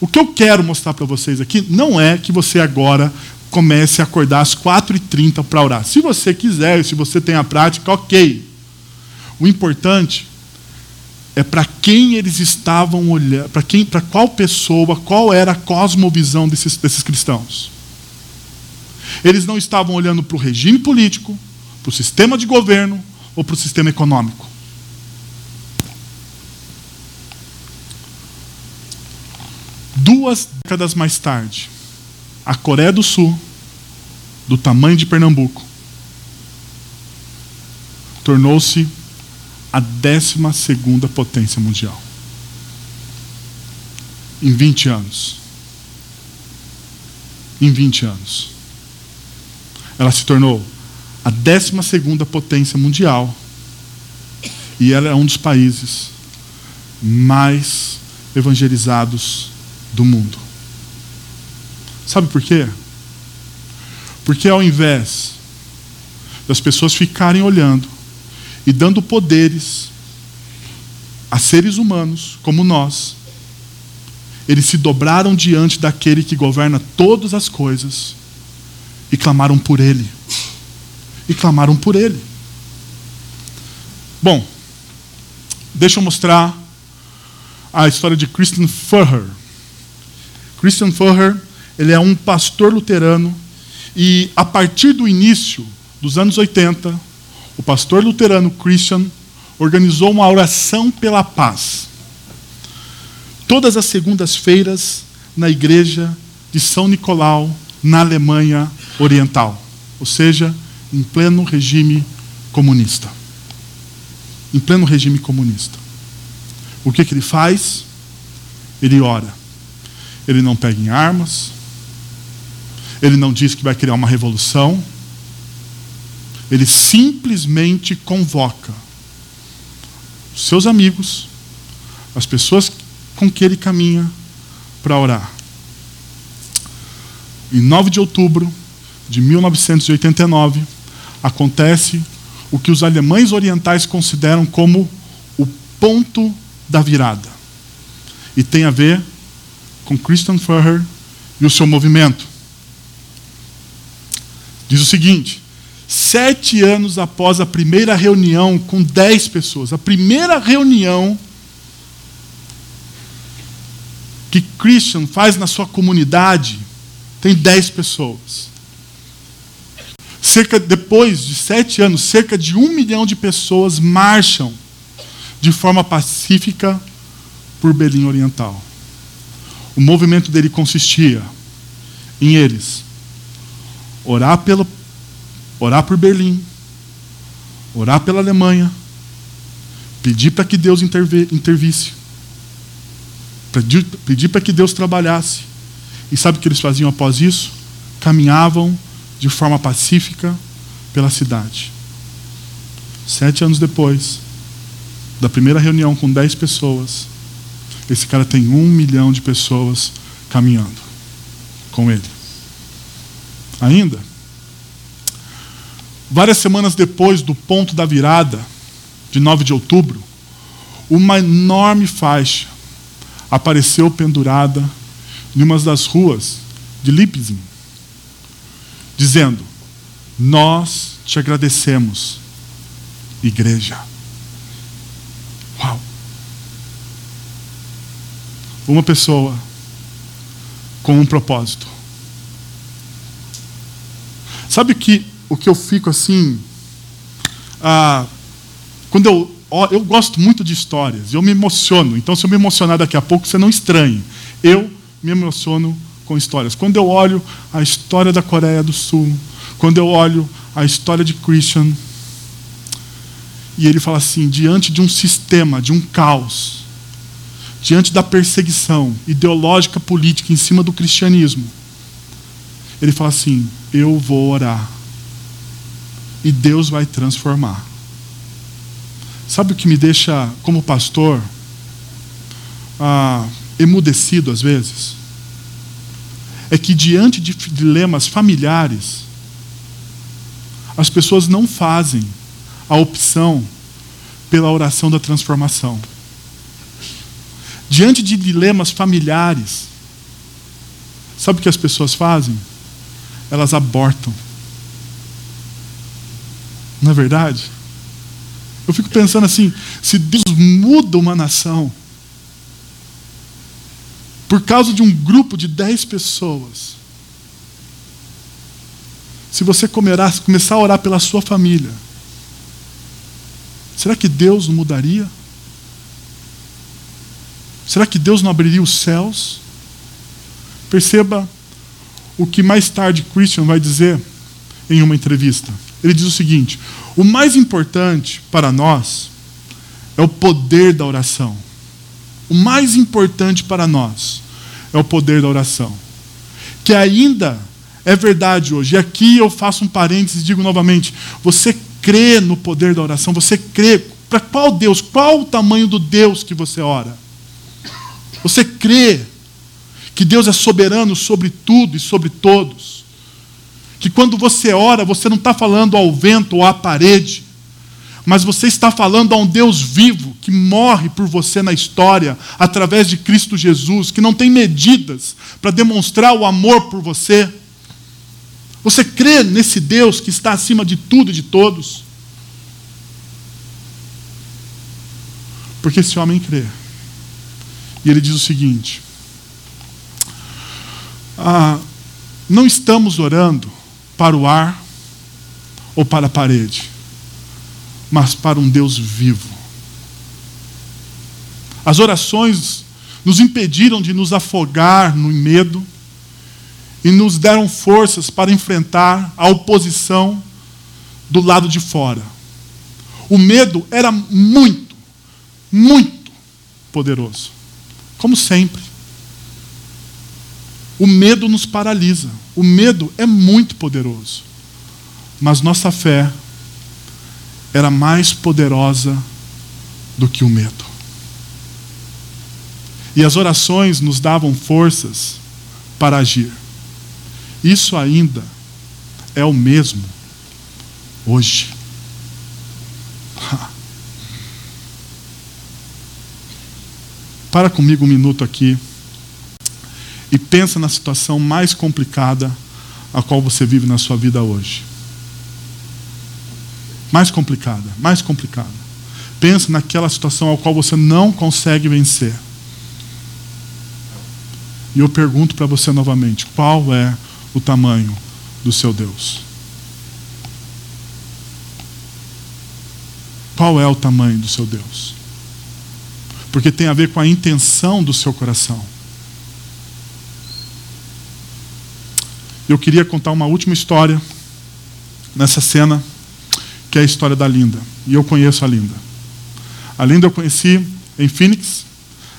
o que eu quero mostrar para vocês aqui não é que você agora comece a acordar às 4h30 para orar. Se você quiser, se você tem a prática, ok. O importante é para quem eles estavam olhando, para quem, para qual pessoa, qual era a cosmovisão desses, desses cristãos. Eles não estavam olhando para o regime político, para o sistema de governo ou para o sistema econômico. Duas décadas mais tarde, a Coreia do Sul, do tamanho de Pernambuco, tornou-se a 12 potência mundial. Em 20 anos. Em 20 anos. Ela se tornou a 12 potência mundial. E ela é um dos países mais evangelizados do mundo. Sabe por quê? Porque ao invés das pessoas ficarem olhando e dando poderes a seres humanos como nós, eles se dobraram diante daquele que governa todas as coisas e clamaram por ele. E clamaram por ele. Bom, deixa eu mostrar a história de Christian Furrer. Christian Furrer, ele é um pastor luterano e a partir do início dos anos 80, o pastor luterano Christian organizou uma oração pela paz. Todas as segundas-feiras na igreja de São Nicolau, na Alemanha Oriental, ou seja, em pleno regime comunista. Em pleno regime comunista. O que, que ele faz? Ele ora. Ele não pega em armas. Ele não diz que vai criar uma revolução ele simplesmente convoca seus amigos, as pessoas com que ele caminha, para orar. Em 9 de outubro de 1989, acontece o que os alemães orientais consideram como o ponto da virada. E tem a ver com Christian Furrer e o seu movimento. Diz o seguinte: sete anos após a primeira reunião com dez pessoas. A primeira reunião que Christian faz na sua comunidade tem dez pessoas. Cerca, depois de sete anos, cerca de um milhão de pessoas marcham de forma pacífica por Berlim Oriental. O movimento dele consistia em eles orar pelo, orar por Berlim, orar pela Alemanha, pedir para que Deus intervisse, pedir, pedir para que Deus trabalhasse. E sabe o que eles faziam após isso? Caminhavam de forma pacífica pela cidade. Sete anos depois da primeira reunião com dez pessoas, esse cara tem um milhão de pessoas caminhando com ele. Ainda, Várias semanas depois do ponto da virada, de 9 de outubro, uma enorme faixa apareceu pendurada em uma das ruas de Leipzig, dizendo: Nós te agradecemos, igreja. Uau! Uma pessoa com um propósito. Sabe que, o que eu fico assim? Ah, quando eu, eu gosto muito de histórias, eu me emociono. Então, se eu me emocionar daqui a pouco, você não estranhe. Eu me emociono com histórias. Quando eu olho a história da Coreia do Sul, quando eu olho a história de Christian, e ele fala assim: diante de um sistema, de um caos, diante da perseguição ideológica política em cima do cristianismo, ele fala assim: eu vou orar e Deus vai transformar. Sabe o que me deixa, como pastor, ah, emudecido às vezes? É que diante de dilemas familiares, as pessoas não fazem a opção pela oração da transformação. Diante de dilemas familiares, sabe o que as pessoas fazem? Elas abortam. Não é verdade? Eu fico pensando assim: se Deus muda uma nação por causa de um grupo de dez pessoas, se você começar a orar pela sua família, será que Deus não mudaria? Será que Deus não abriria os céus? Perceba o que mais tarde Christian vai dizer em uma entrevista. Ele diz o seguinte: o mais importante para nós é o poder da oração. O mais importante para nós é o poder da oração. Que ainda é verdade hoje. E aqui eu faço um parênteses e digo novamente: você crê no poder da oração? Você crê? Para qual Deus? Qual o tamanho do Deus que você ora? Você crê que Deus é soberano sobre tudo e sobre todos? Que quando você ora, você não está falando ao vento ou à parede, mas você está falando a um Deus vivo que morre por você na história através de Cristo Jesus, que não tem medidas para demonstrar o amor por você? Você crê nesse Deus que está acima de tudo e de todos? Porque esse homem crê. E ele diz o seguinte: ah, não estamos orando para o ar ou para a parede, mas para um Deus vivo. As orações nos impediram de nos afogar no medo e nos deram forças para enfrentar a oposição do lado de fora. O medo era muito, muito poderoso, como sempre. O medo nos paralisa. O medo é muito poderoso. Mas nossa fé era mais poderosa do que o medo. E as orações nos davam forças para agir. Isso ainda é o mesmo hoje. <laughs> Para comigo um minuto aqui e pensa na situação mais complicada a qual você vive na sua vida hoje. Mais complicada, mais complicada. Pensa naquela situação a qual você não consegue vencer. E eu pergunto para você novamente: qual é o tamanho do seu Deus? Qual é o tamanho do seu Deus? Porque tem a ver com a intenção do seu coração. Eu queria contar uma última história nessa cena, que é a história da Linda. E eu conheço a Linda. A Linda eu conheci em Phoenix,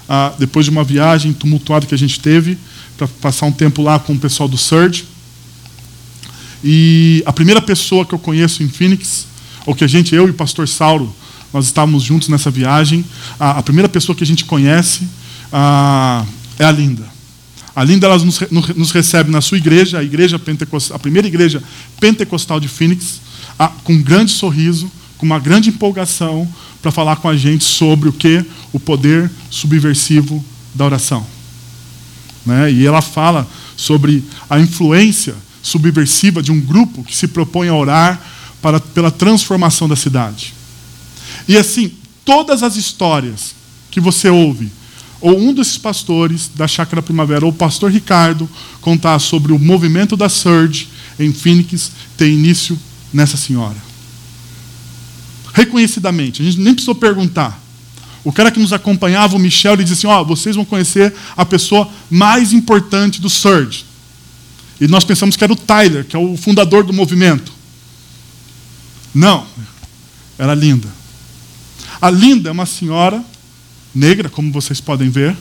ah, depois de uma viagem tumultuada que a gente teve, para passar um tempo lá com o pessoal do Surge. E a primeira pessoa que eu conheço em Phoenix, ou que a gente, eu e o pastor Sauro, nós estávamos juntos nessa viagem, a, primeira pessoa que a gente conhece ah, é a Linda. A Linda ela nos, nos recebe na sua igreja, a igreja pentecostal, a primeira igreja pentecostal de Phoenix, a, com um grande sorriso, com uma grande empolgação, para falar com a gente sobre o que? O poder subversivo da oração. Né? E ela fala sobre a influência subversiva de um grupo que se propõe a orar para, pela transformação da cidade. E assim, todas as histórias que você ouve, ou um desses pastores da Chácara Primavera, ou o pastor Ricardo, contar sobre o movimento da Surge em Phoenix, tem início nessa senhora. Reconhecidamente, a gente nem precisou perguntar. O cara que nos acompanhava, o Michel, ele disse assim: Ó, oh, vocês vão conhecer a pessoa mais importante do Surge. E nós pensamos que era o Tyler, que é o fundador do movimento. Não, era Linda. A Linda é uma senhora negra, como vocês podem ver.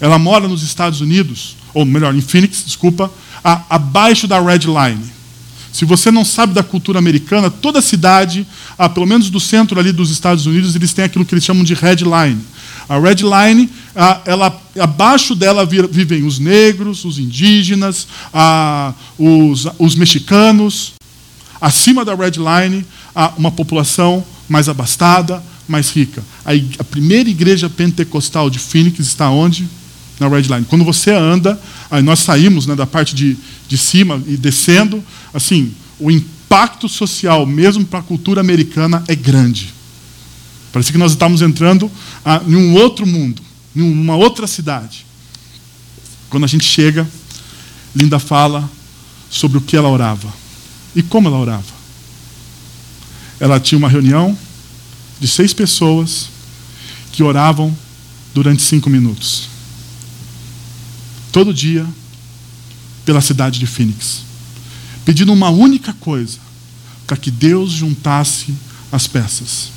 Ela mora nos Estados Unidos, ou melhor, em Phoenix, desculpa, a, abaixo da Red Line. Se você não sabe da cultura americana, toda cidade, pelo menos do centro ali dos Estados Unidos, eles têm aquilo que eles chamam de Red Line. A Red Line, ela, abaixo dela vivem os negros, os indígenas, os, os mexicanos. Acima da Red Line, uma população mais abastada, mais rica. A, a primeira igreja pentecostal de Phoenix está onde? Na Red Line. Quando você anda, nós saímos né, da parte de, de cima e descendo, assim, o impacto social, mesmo para a cultura americana, é grande. Parece que nós estamos entrando ah, em um outro mundo, em uma outra cidade. Quando a gente chega, Linda fala sobre o que ela orava e como ela orava. Ela tinha uma reunião de seis pessoas que oravam durante cinco minutos. Todo dia, pela cidade de Phoenix. Pedindo uma única coisa: para que Deus juntasse as peças.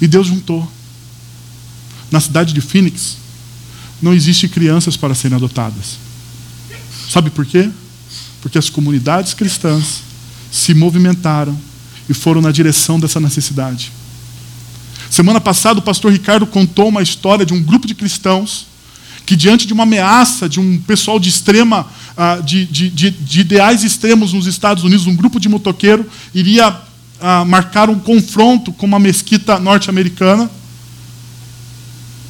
E Deus juntou. Na cidade de Phoenix, não existe crianças para serem adotadas. Sabe por quê? Porque as comunidades cristãs se movimentaram e foram na direção dessa necessidade. Semana passada, o pastor Ricardo contou uma história de um grupo de cristãos que, diante de uma ameaça de um pessoal de extrema, ah, de, de, de, de ideais extremos nos Estados Unidos, um grupo de motoqueiro iria ah, marcar um confronto com uma mesquita norte-americana.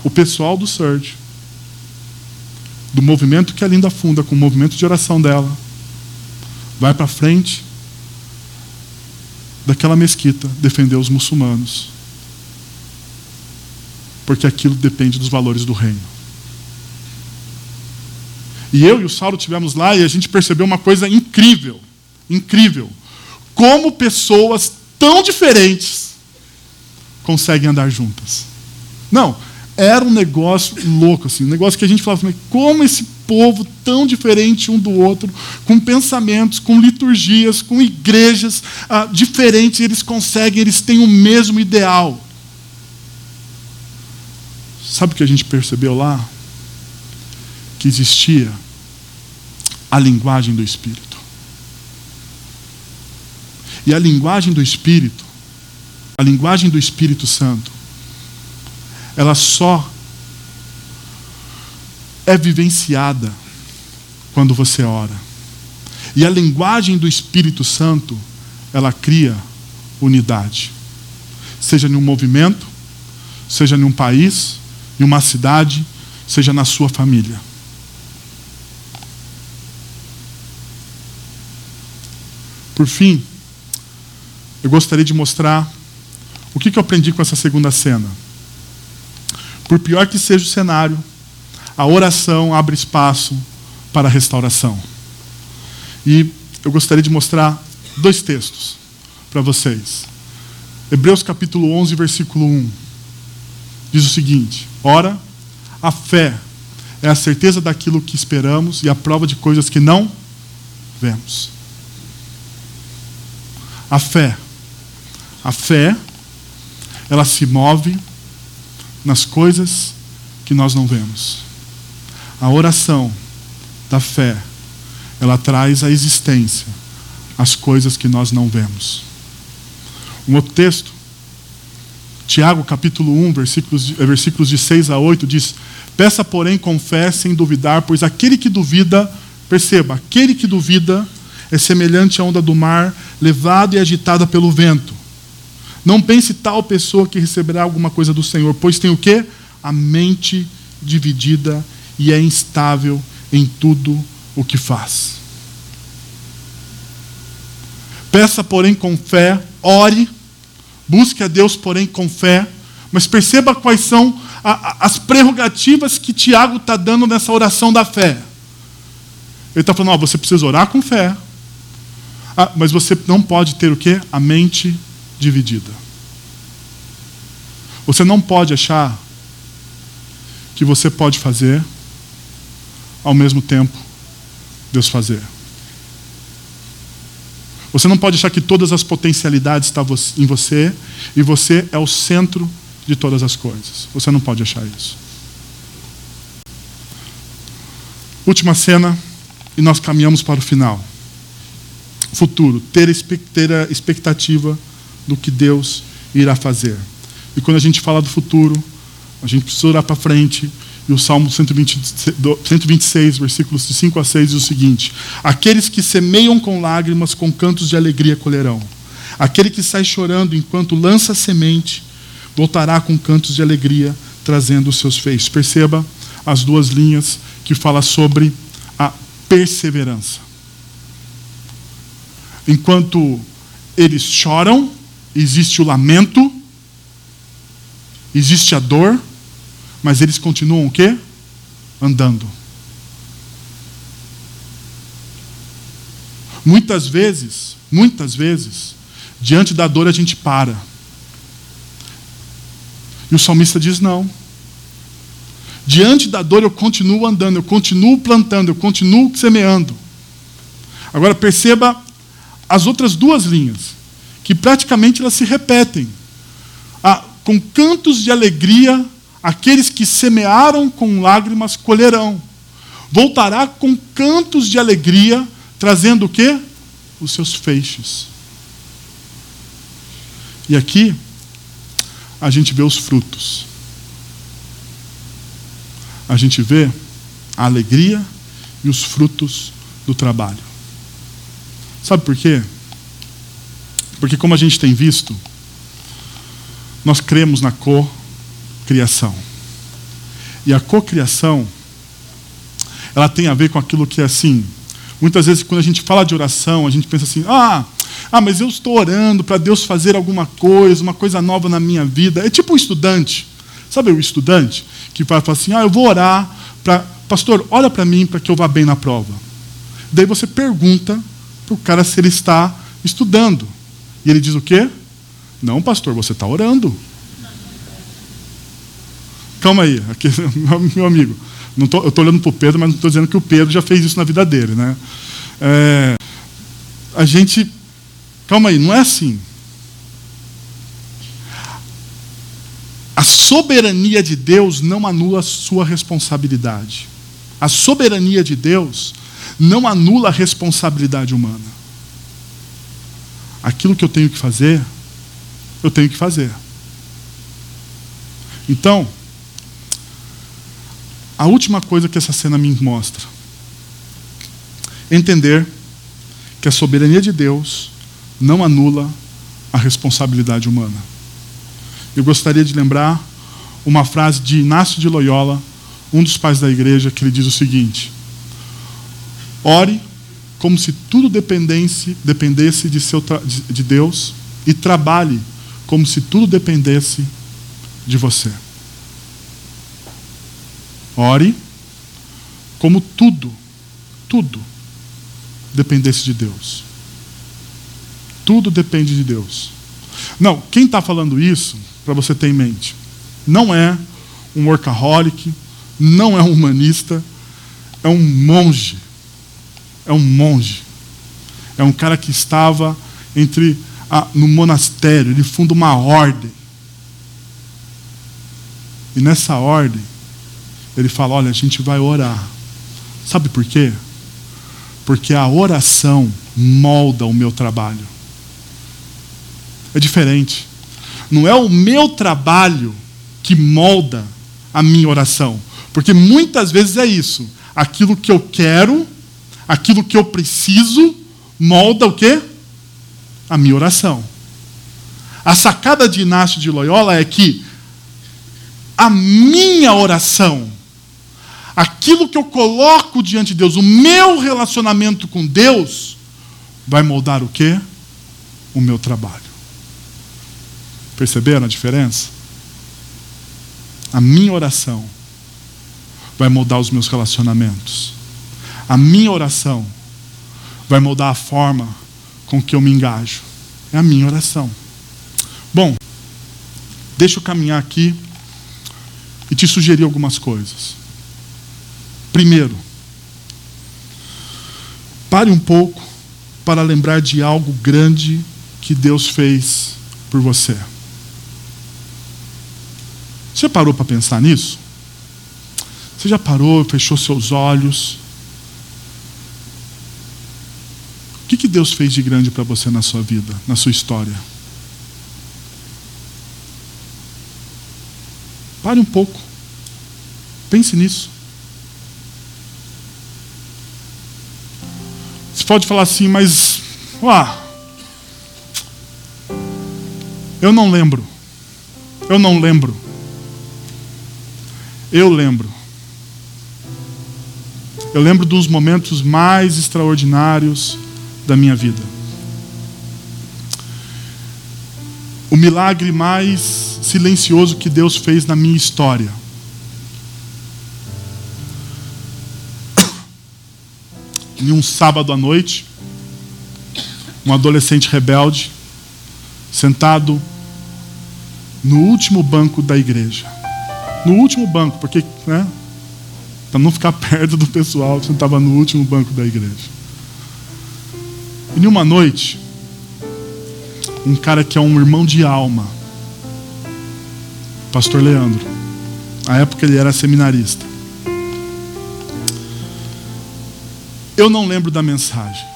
O pessoal do Surge, do movimento que a Linda funda, com o movimento de oração dela, vai para frente daquela mesquita defender os muçulmanos. Porque aquilo depende dos valores do reino. E eu e o Saulo tivemos lá e a gente percebeu uma coisa incrível. Incrível. Como pessoas tão diferentes conseguem andar juntas. Não, era um negócio louco, assim, um negócio que a gente falava, como esse povo tão diferente um do outro, com pensamentos, com liturgias, com igrejas ah, diferentes, eles conseguem, eles têm o mesmo ideal. Sabe o que a gente percebeu lá? Que existia a linguagem do Espírito. E a linguagem do Espírito, a linguagem do Espírito Santo, ela só é vivenciada quando você ora. E a linguagem do Espírito Santo, ela cria unidade. Seja em um movimento, seja em um país, em uma cidade, seja na sua família. Por fim, eu gostaria de mostrar o que eu aprendi com essa segunda cena. Por pior que seja o cenário, a oração abre espaço para a restauração. E eu gostaria de mostrar dois textos para vocês. Hebreus capítulo 11, versículo 1. Diz o seguinte: Ora, a fé é a certeza daquilo que esperamos e a prova de coisas que não vemos. A fé. A fé, ela se move nas coisas que nós não vemos. A oração da fé, ela traz à existência as coisas que nós não vemos. Um outro texto, Tiago capítulo 1, versículos, versículos de 6 a 8, diz: Peça, porém, com fé, sem duvidar, pois aquele que duvida, perceba, aquele que duvida é semelhante à onda do mar, levada e agitada pelo vento. Não pense tal pessoa que receberá alguma coisa do Senhor, pois tem o quê? A mente dividida e é instável em tudo o que faz. Peça, porém, com fé, ore, busque a Deus, porém, com fé, mas perceba quais são a, a, as prerrogativas que Tiago está dando nessa oração da fé. Ele está falando, ó, você precisa orar com fé, ah, mas você não pode ter o quê? A mente dividida. Você não pode achar que você pode fazer ao mesmo tempo Deus fazer. Você não pode achar que todas as potencialidades estão em você e você é o centro de todas as coisas. Você não pode achar isso. Última cena e nós caminhamos para o final. Futuro, ter, ter a expectativa do que Deus irá fazer. E quando a gente fala do futuro, a gente precisa olhar para frente. E o Salmo 120, 126, versículos de 5 a 6, diz o seguinte: Aqueles que semeiam com lágrimas, com cantos de alegria colherão. Aquele que sai chorando enquanto lança semente, voltará com cantos de alegria, trazendo os seus feitos. Perceba as duas linhas que fala sobre a perseverança. Enquanto eles choram, existe o lamento, existe a dor, mas eles continuam o quê? Andando. Muitas vezes, muitas vezes, diante da dor a gente para. E o salmista diz: não. Diante da dor eu continuo andando, eu continuo plantando, eu continuo semeando. Agora perceba as outras duas linhas, que praticamente elas se repetem. Ah, com cantos de alegria, aqueles que semearam com lágrimas colherão. Voltará com cantos de alegria, trazendo o quê? Os seus feixes. E aqui a gente vê os frutos. A gente vê a alegria e os frutos do trabalho. Sabe por quê? Porque, como a gente tem visto, nós cremos na cocriação. E a cocriação, ela tem a ver com aquilo que é assim. Muitas vezes, quando a gente fala de oração, a gente pensa assim: ah, ah mas eu estou orando para Deus fazer alguma coisa, uma coisa nova na minha vida. É tipo um estudante. Sabe o estudante que vai falar assim: ah, eu vou orar para. Pastor, olha para mim para que eu vá bem na prova. Daí você pergunta para o cara se ele está estudando. E ele diz o quê? Não, pastor, você está orando. Calma aí, aqui, <laughs> meu amigo. Não tô, eu estou olhando para o Pedro, mas não estou dizendo que o Pedro já fez isso na vida dele. Né? É, a gente. Calma aí, não é assim. A soberania de Deus não anula a sua responsabilidade. A soberania de Deus não anula a responsabilidade humana. Aquilo que eu tenho que fazer, eu tenho que fazer. Então, a última coisa que essa cena me mostra entender que a soberania de Deus não anula a responsabilidade humana. Eu gostaria de lembrar uma frase de Inácio de Loyola, um dos pais da igreja, que ele diz o seguinte: Ore como se tudo dependesse, dependesse de, seu de Deus e trabalhe como se tudo dependesse de você. Ore como tudo, tudo dependesse de Deus. Tudo depende de Deus. Não, quem está falando isso, para você ter em mente, não é um workaholic, não é um humanista, é um monge. É um monge. É um cara que estava entre a, no monastério, ele funda uma ordem. E nessa ordem, ele fala: Olha, a gente vai orar. Sabe por quê? Porque a oração molda o meu trabalho. É diferente. Não é o meu trabalho que molda a minha oração. Porque muitas vezes é isso. Aquilo que eu quero, aquilo que eu preciso, molda o quê? a minha oração. A sacada de Inácio de Loyola é que a minha oração, aquilo que eu coloco diante de Deus, o meu relacionamento com Deus, vai moldar o quê? o meu trabalho. Perceberam a diferença? A minha oração vai mudar os meus relacionamentos. A minha oração vai mudar a forma com que eu me engajo. É a minha oração. Bom, deixa eu caminhar aqui e te sugerir algumas coisas. Primeiro, pare um pouco para lembrar de algo grande que Deus fez por você. Você parou para pensar nisso? Você já parou, fechou seus olhos? O que, que Deus fez de grande para você na sua vida, na sua história? Pare um pouco. Pense nisso. Você pode falar assim, mas. Uá, eu não lembro. Eu não lembro. Eu lembro. Eu lembro dos momentos mais extraordinários da minha vida. O milagre mais silencioso que Deus fez na minha história. Em um sábado à noite, um adolescente rebelde, sentado no último banco da igreja no último banco, porque, né? Para não ficar <laughs> perto do pessoal, você estava no último banco da igreja. E numa noite, um cara que é um irmão de alma, pastor Leandro, na época ele era seminarista. Eu não lembro da mensagem.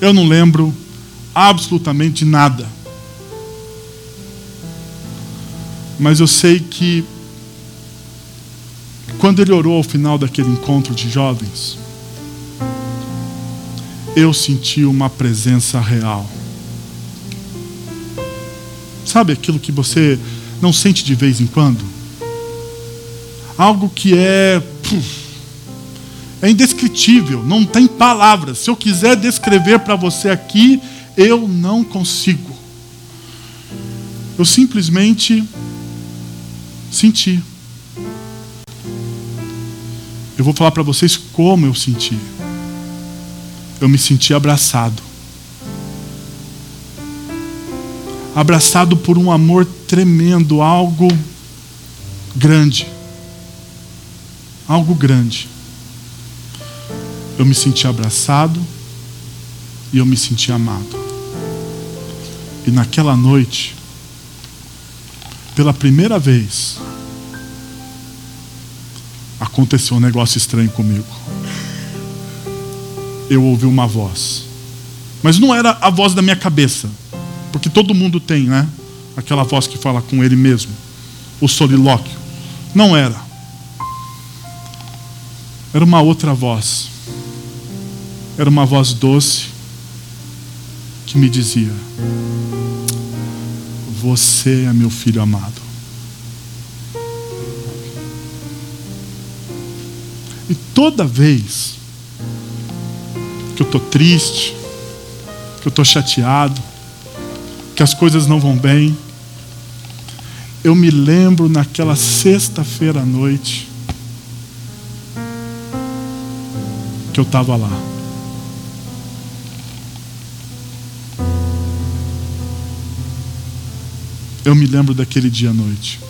Eu não lembro absolutamente nada. Mas eu sei que quando ele orou ao final daquele encontro de jovens, eu senti uma presença real. Sabe aquilo que você não sente de vez em quando? Algo que é. É indescritível, não tem palavras. Se eu quiser descrever para você aqui, eu não consigo. Eu simplesmente Senti. Eu vou falar para vocês como eu senti. Eu me senti abraçado. Abraçado por um amor tremendo, algo grande. Algo grande. Eu me senti abraçado e eu me senti amado. E naquela noite, pela primeira vez, aconteceu um negócio estranho comigo. Eu ouvi uma voz. Mas não era a voz da minha cabeça. Porque todo mundo tem, né? Aquela voz que fala com ele mesmo. O solilóquio. Não era. Era uma outra voz. Era uma voz doce que me dizia: você é meu filho amado. E toda vez que eu estou triste, que eu estou chateado, que as coisas não vão bem, eu me lembro naquela sexta-feira à noite que eu estava lá. Eu me lembro daquele dia à noite.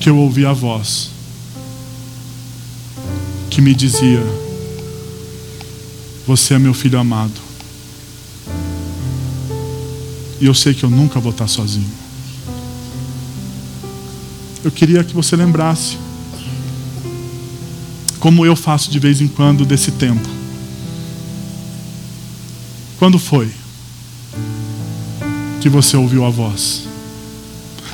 Que eu ouvi a voz que me dizia: Você é meu filho amado. E eu sei que eu nunca vou estar sozinho. Eu queria que você lembrasse, como eu faço de vez em quando desse tempo. Quando foi? Que você ouviu a voz.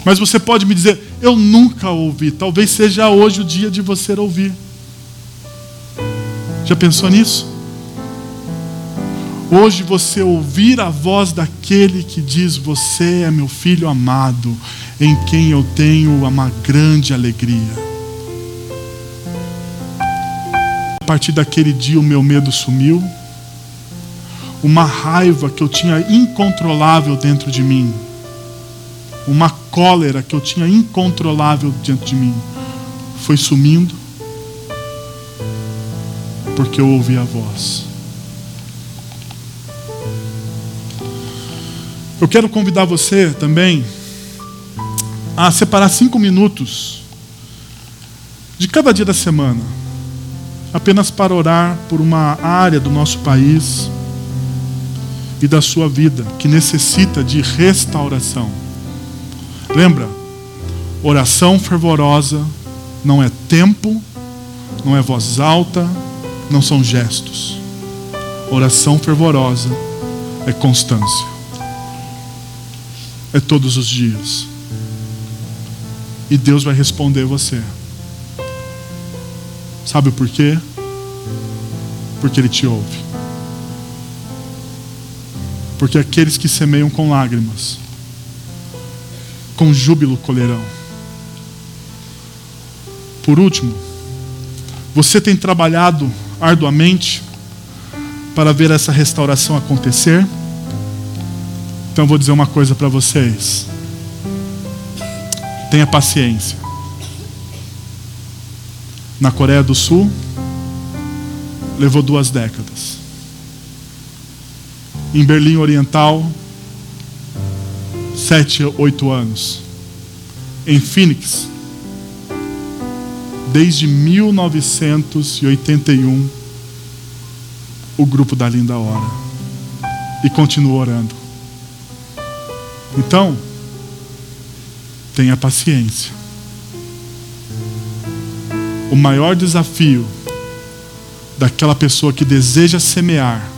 Mas você pode me dizer, eu nunca ouvi. Talvez seja hoje o dia de você ouvir. Já pensou nisso? Hoje você ouvir a voz daquele que diz: Você é meu filho amado, em quem eu tenho uma grande alegria. A partir daquele dia o meu medo sumiu, uma raiva que eu tinha incontrolável dentro de mim, uma cólera que eu tinha incontrolável dentro de mim, foi sumindo, porque eu ouvi a voz. Eu quero convidar você também a separar cinco minutos de cada dia da semana, apenas para orar por uma área do nosso país e da sua vida que necessita de restauração. Lembra? Oração fervorosa não é tempo, não é voz alta, não são gestos. Oração fervorosa é constância. É todos os dias. E Deus vai responder você. Sabe por quê? Porque Ele te ouve. Porque aqueles que semeiam com lágrimas, com júbilo colherão. Por último, você tem trabalhado arduamente para ver essa restauração acontecer? Então vou dizer uma coisa para vocês. Tenha paciência. Na Coreia do Sul, levou duas décadas. Em Berlim Oriental, sete, oito anos. Em Phoenix, desde 1981, o grupo da Linda ora. E continua orando. Então, tenha paciência. O maior desafio daquela pessoa que deseja semear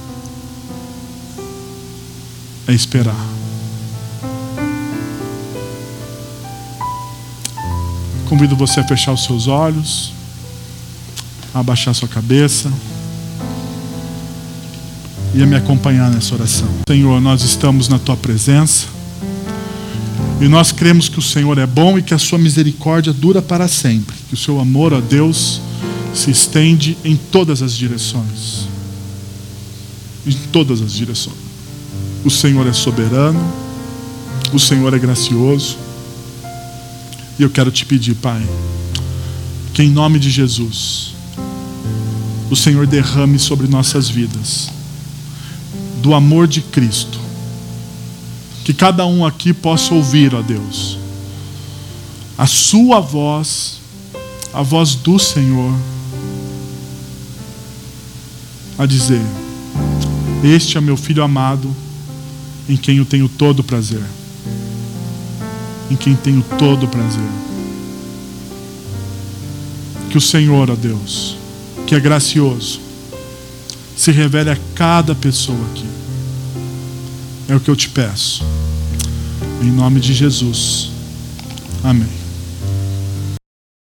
é esperar. Convido você a fechar os seus olhos, a abaixar sua cabeça e a me acompanhar nessa oração. Senhor, nós estamos na tua presença e nós cremos que o Senhor é bom e que a sua misericórdia dura para sempre, que o seu amor a Deus se estende em todas as direções. Em todas as direções. O Senhor é soberano, o Senhor é gracioso. E eu quero te pedir, Pai, que em nome de Jesus, o Senhor derrame sobre nossas vidas do amor de Cristo. Que cada um aqui possa ouvir, ó Deus, a Sua voz, a voz do Senhor, a dizer: Este é meu filho amado, em quem eu tenho todo prazer em quem tenho todo o prazer. Que o Senhor, ó Deus, que é gracioso, se revele a cada pessoa aqui. É o que eu te peço. Em nome de Jesus. Amém.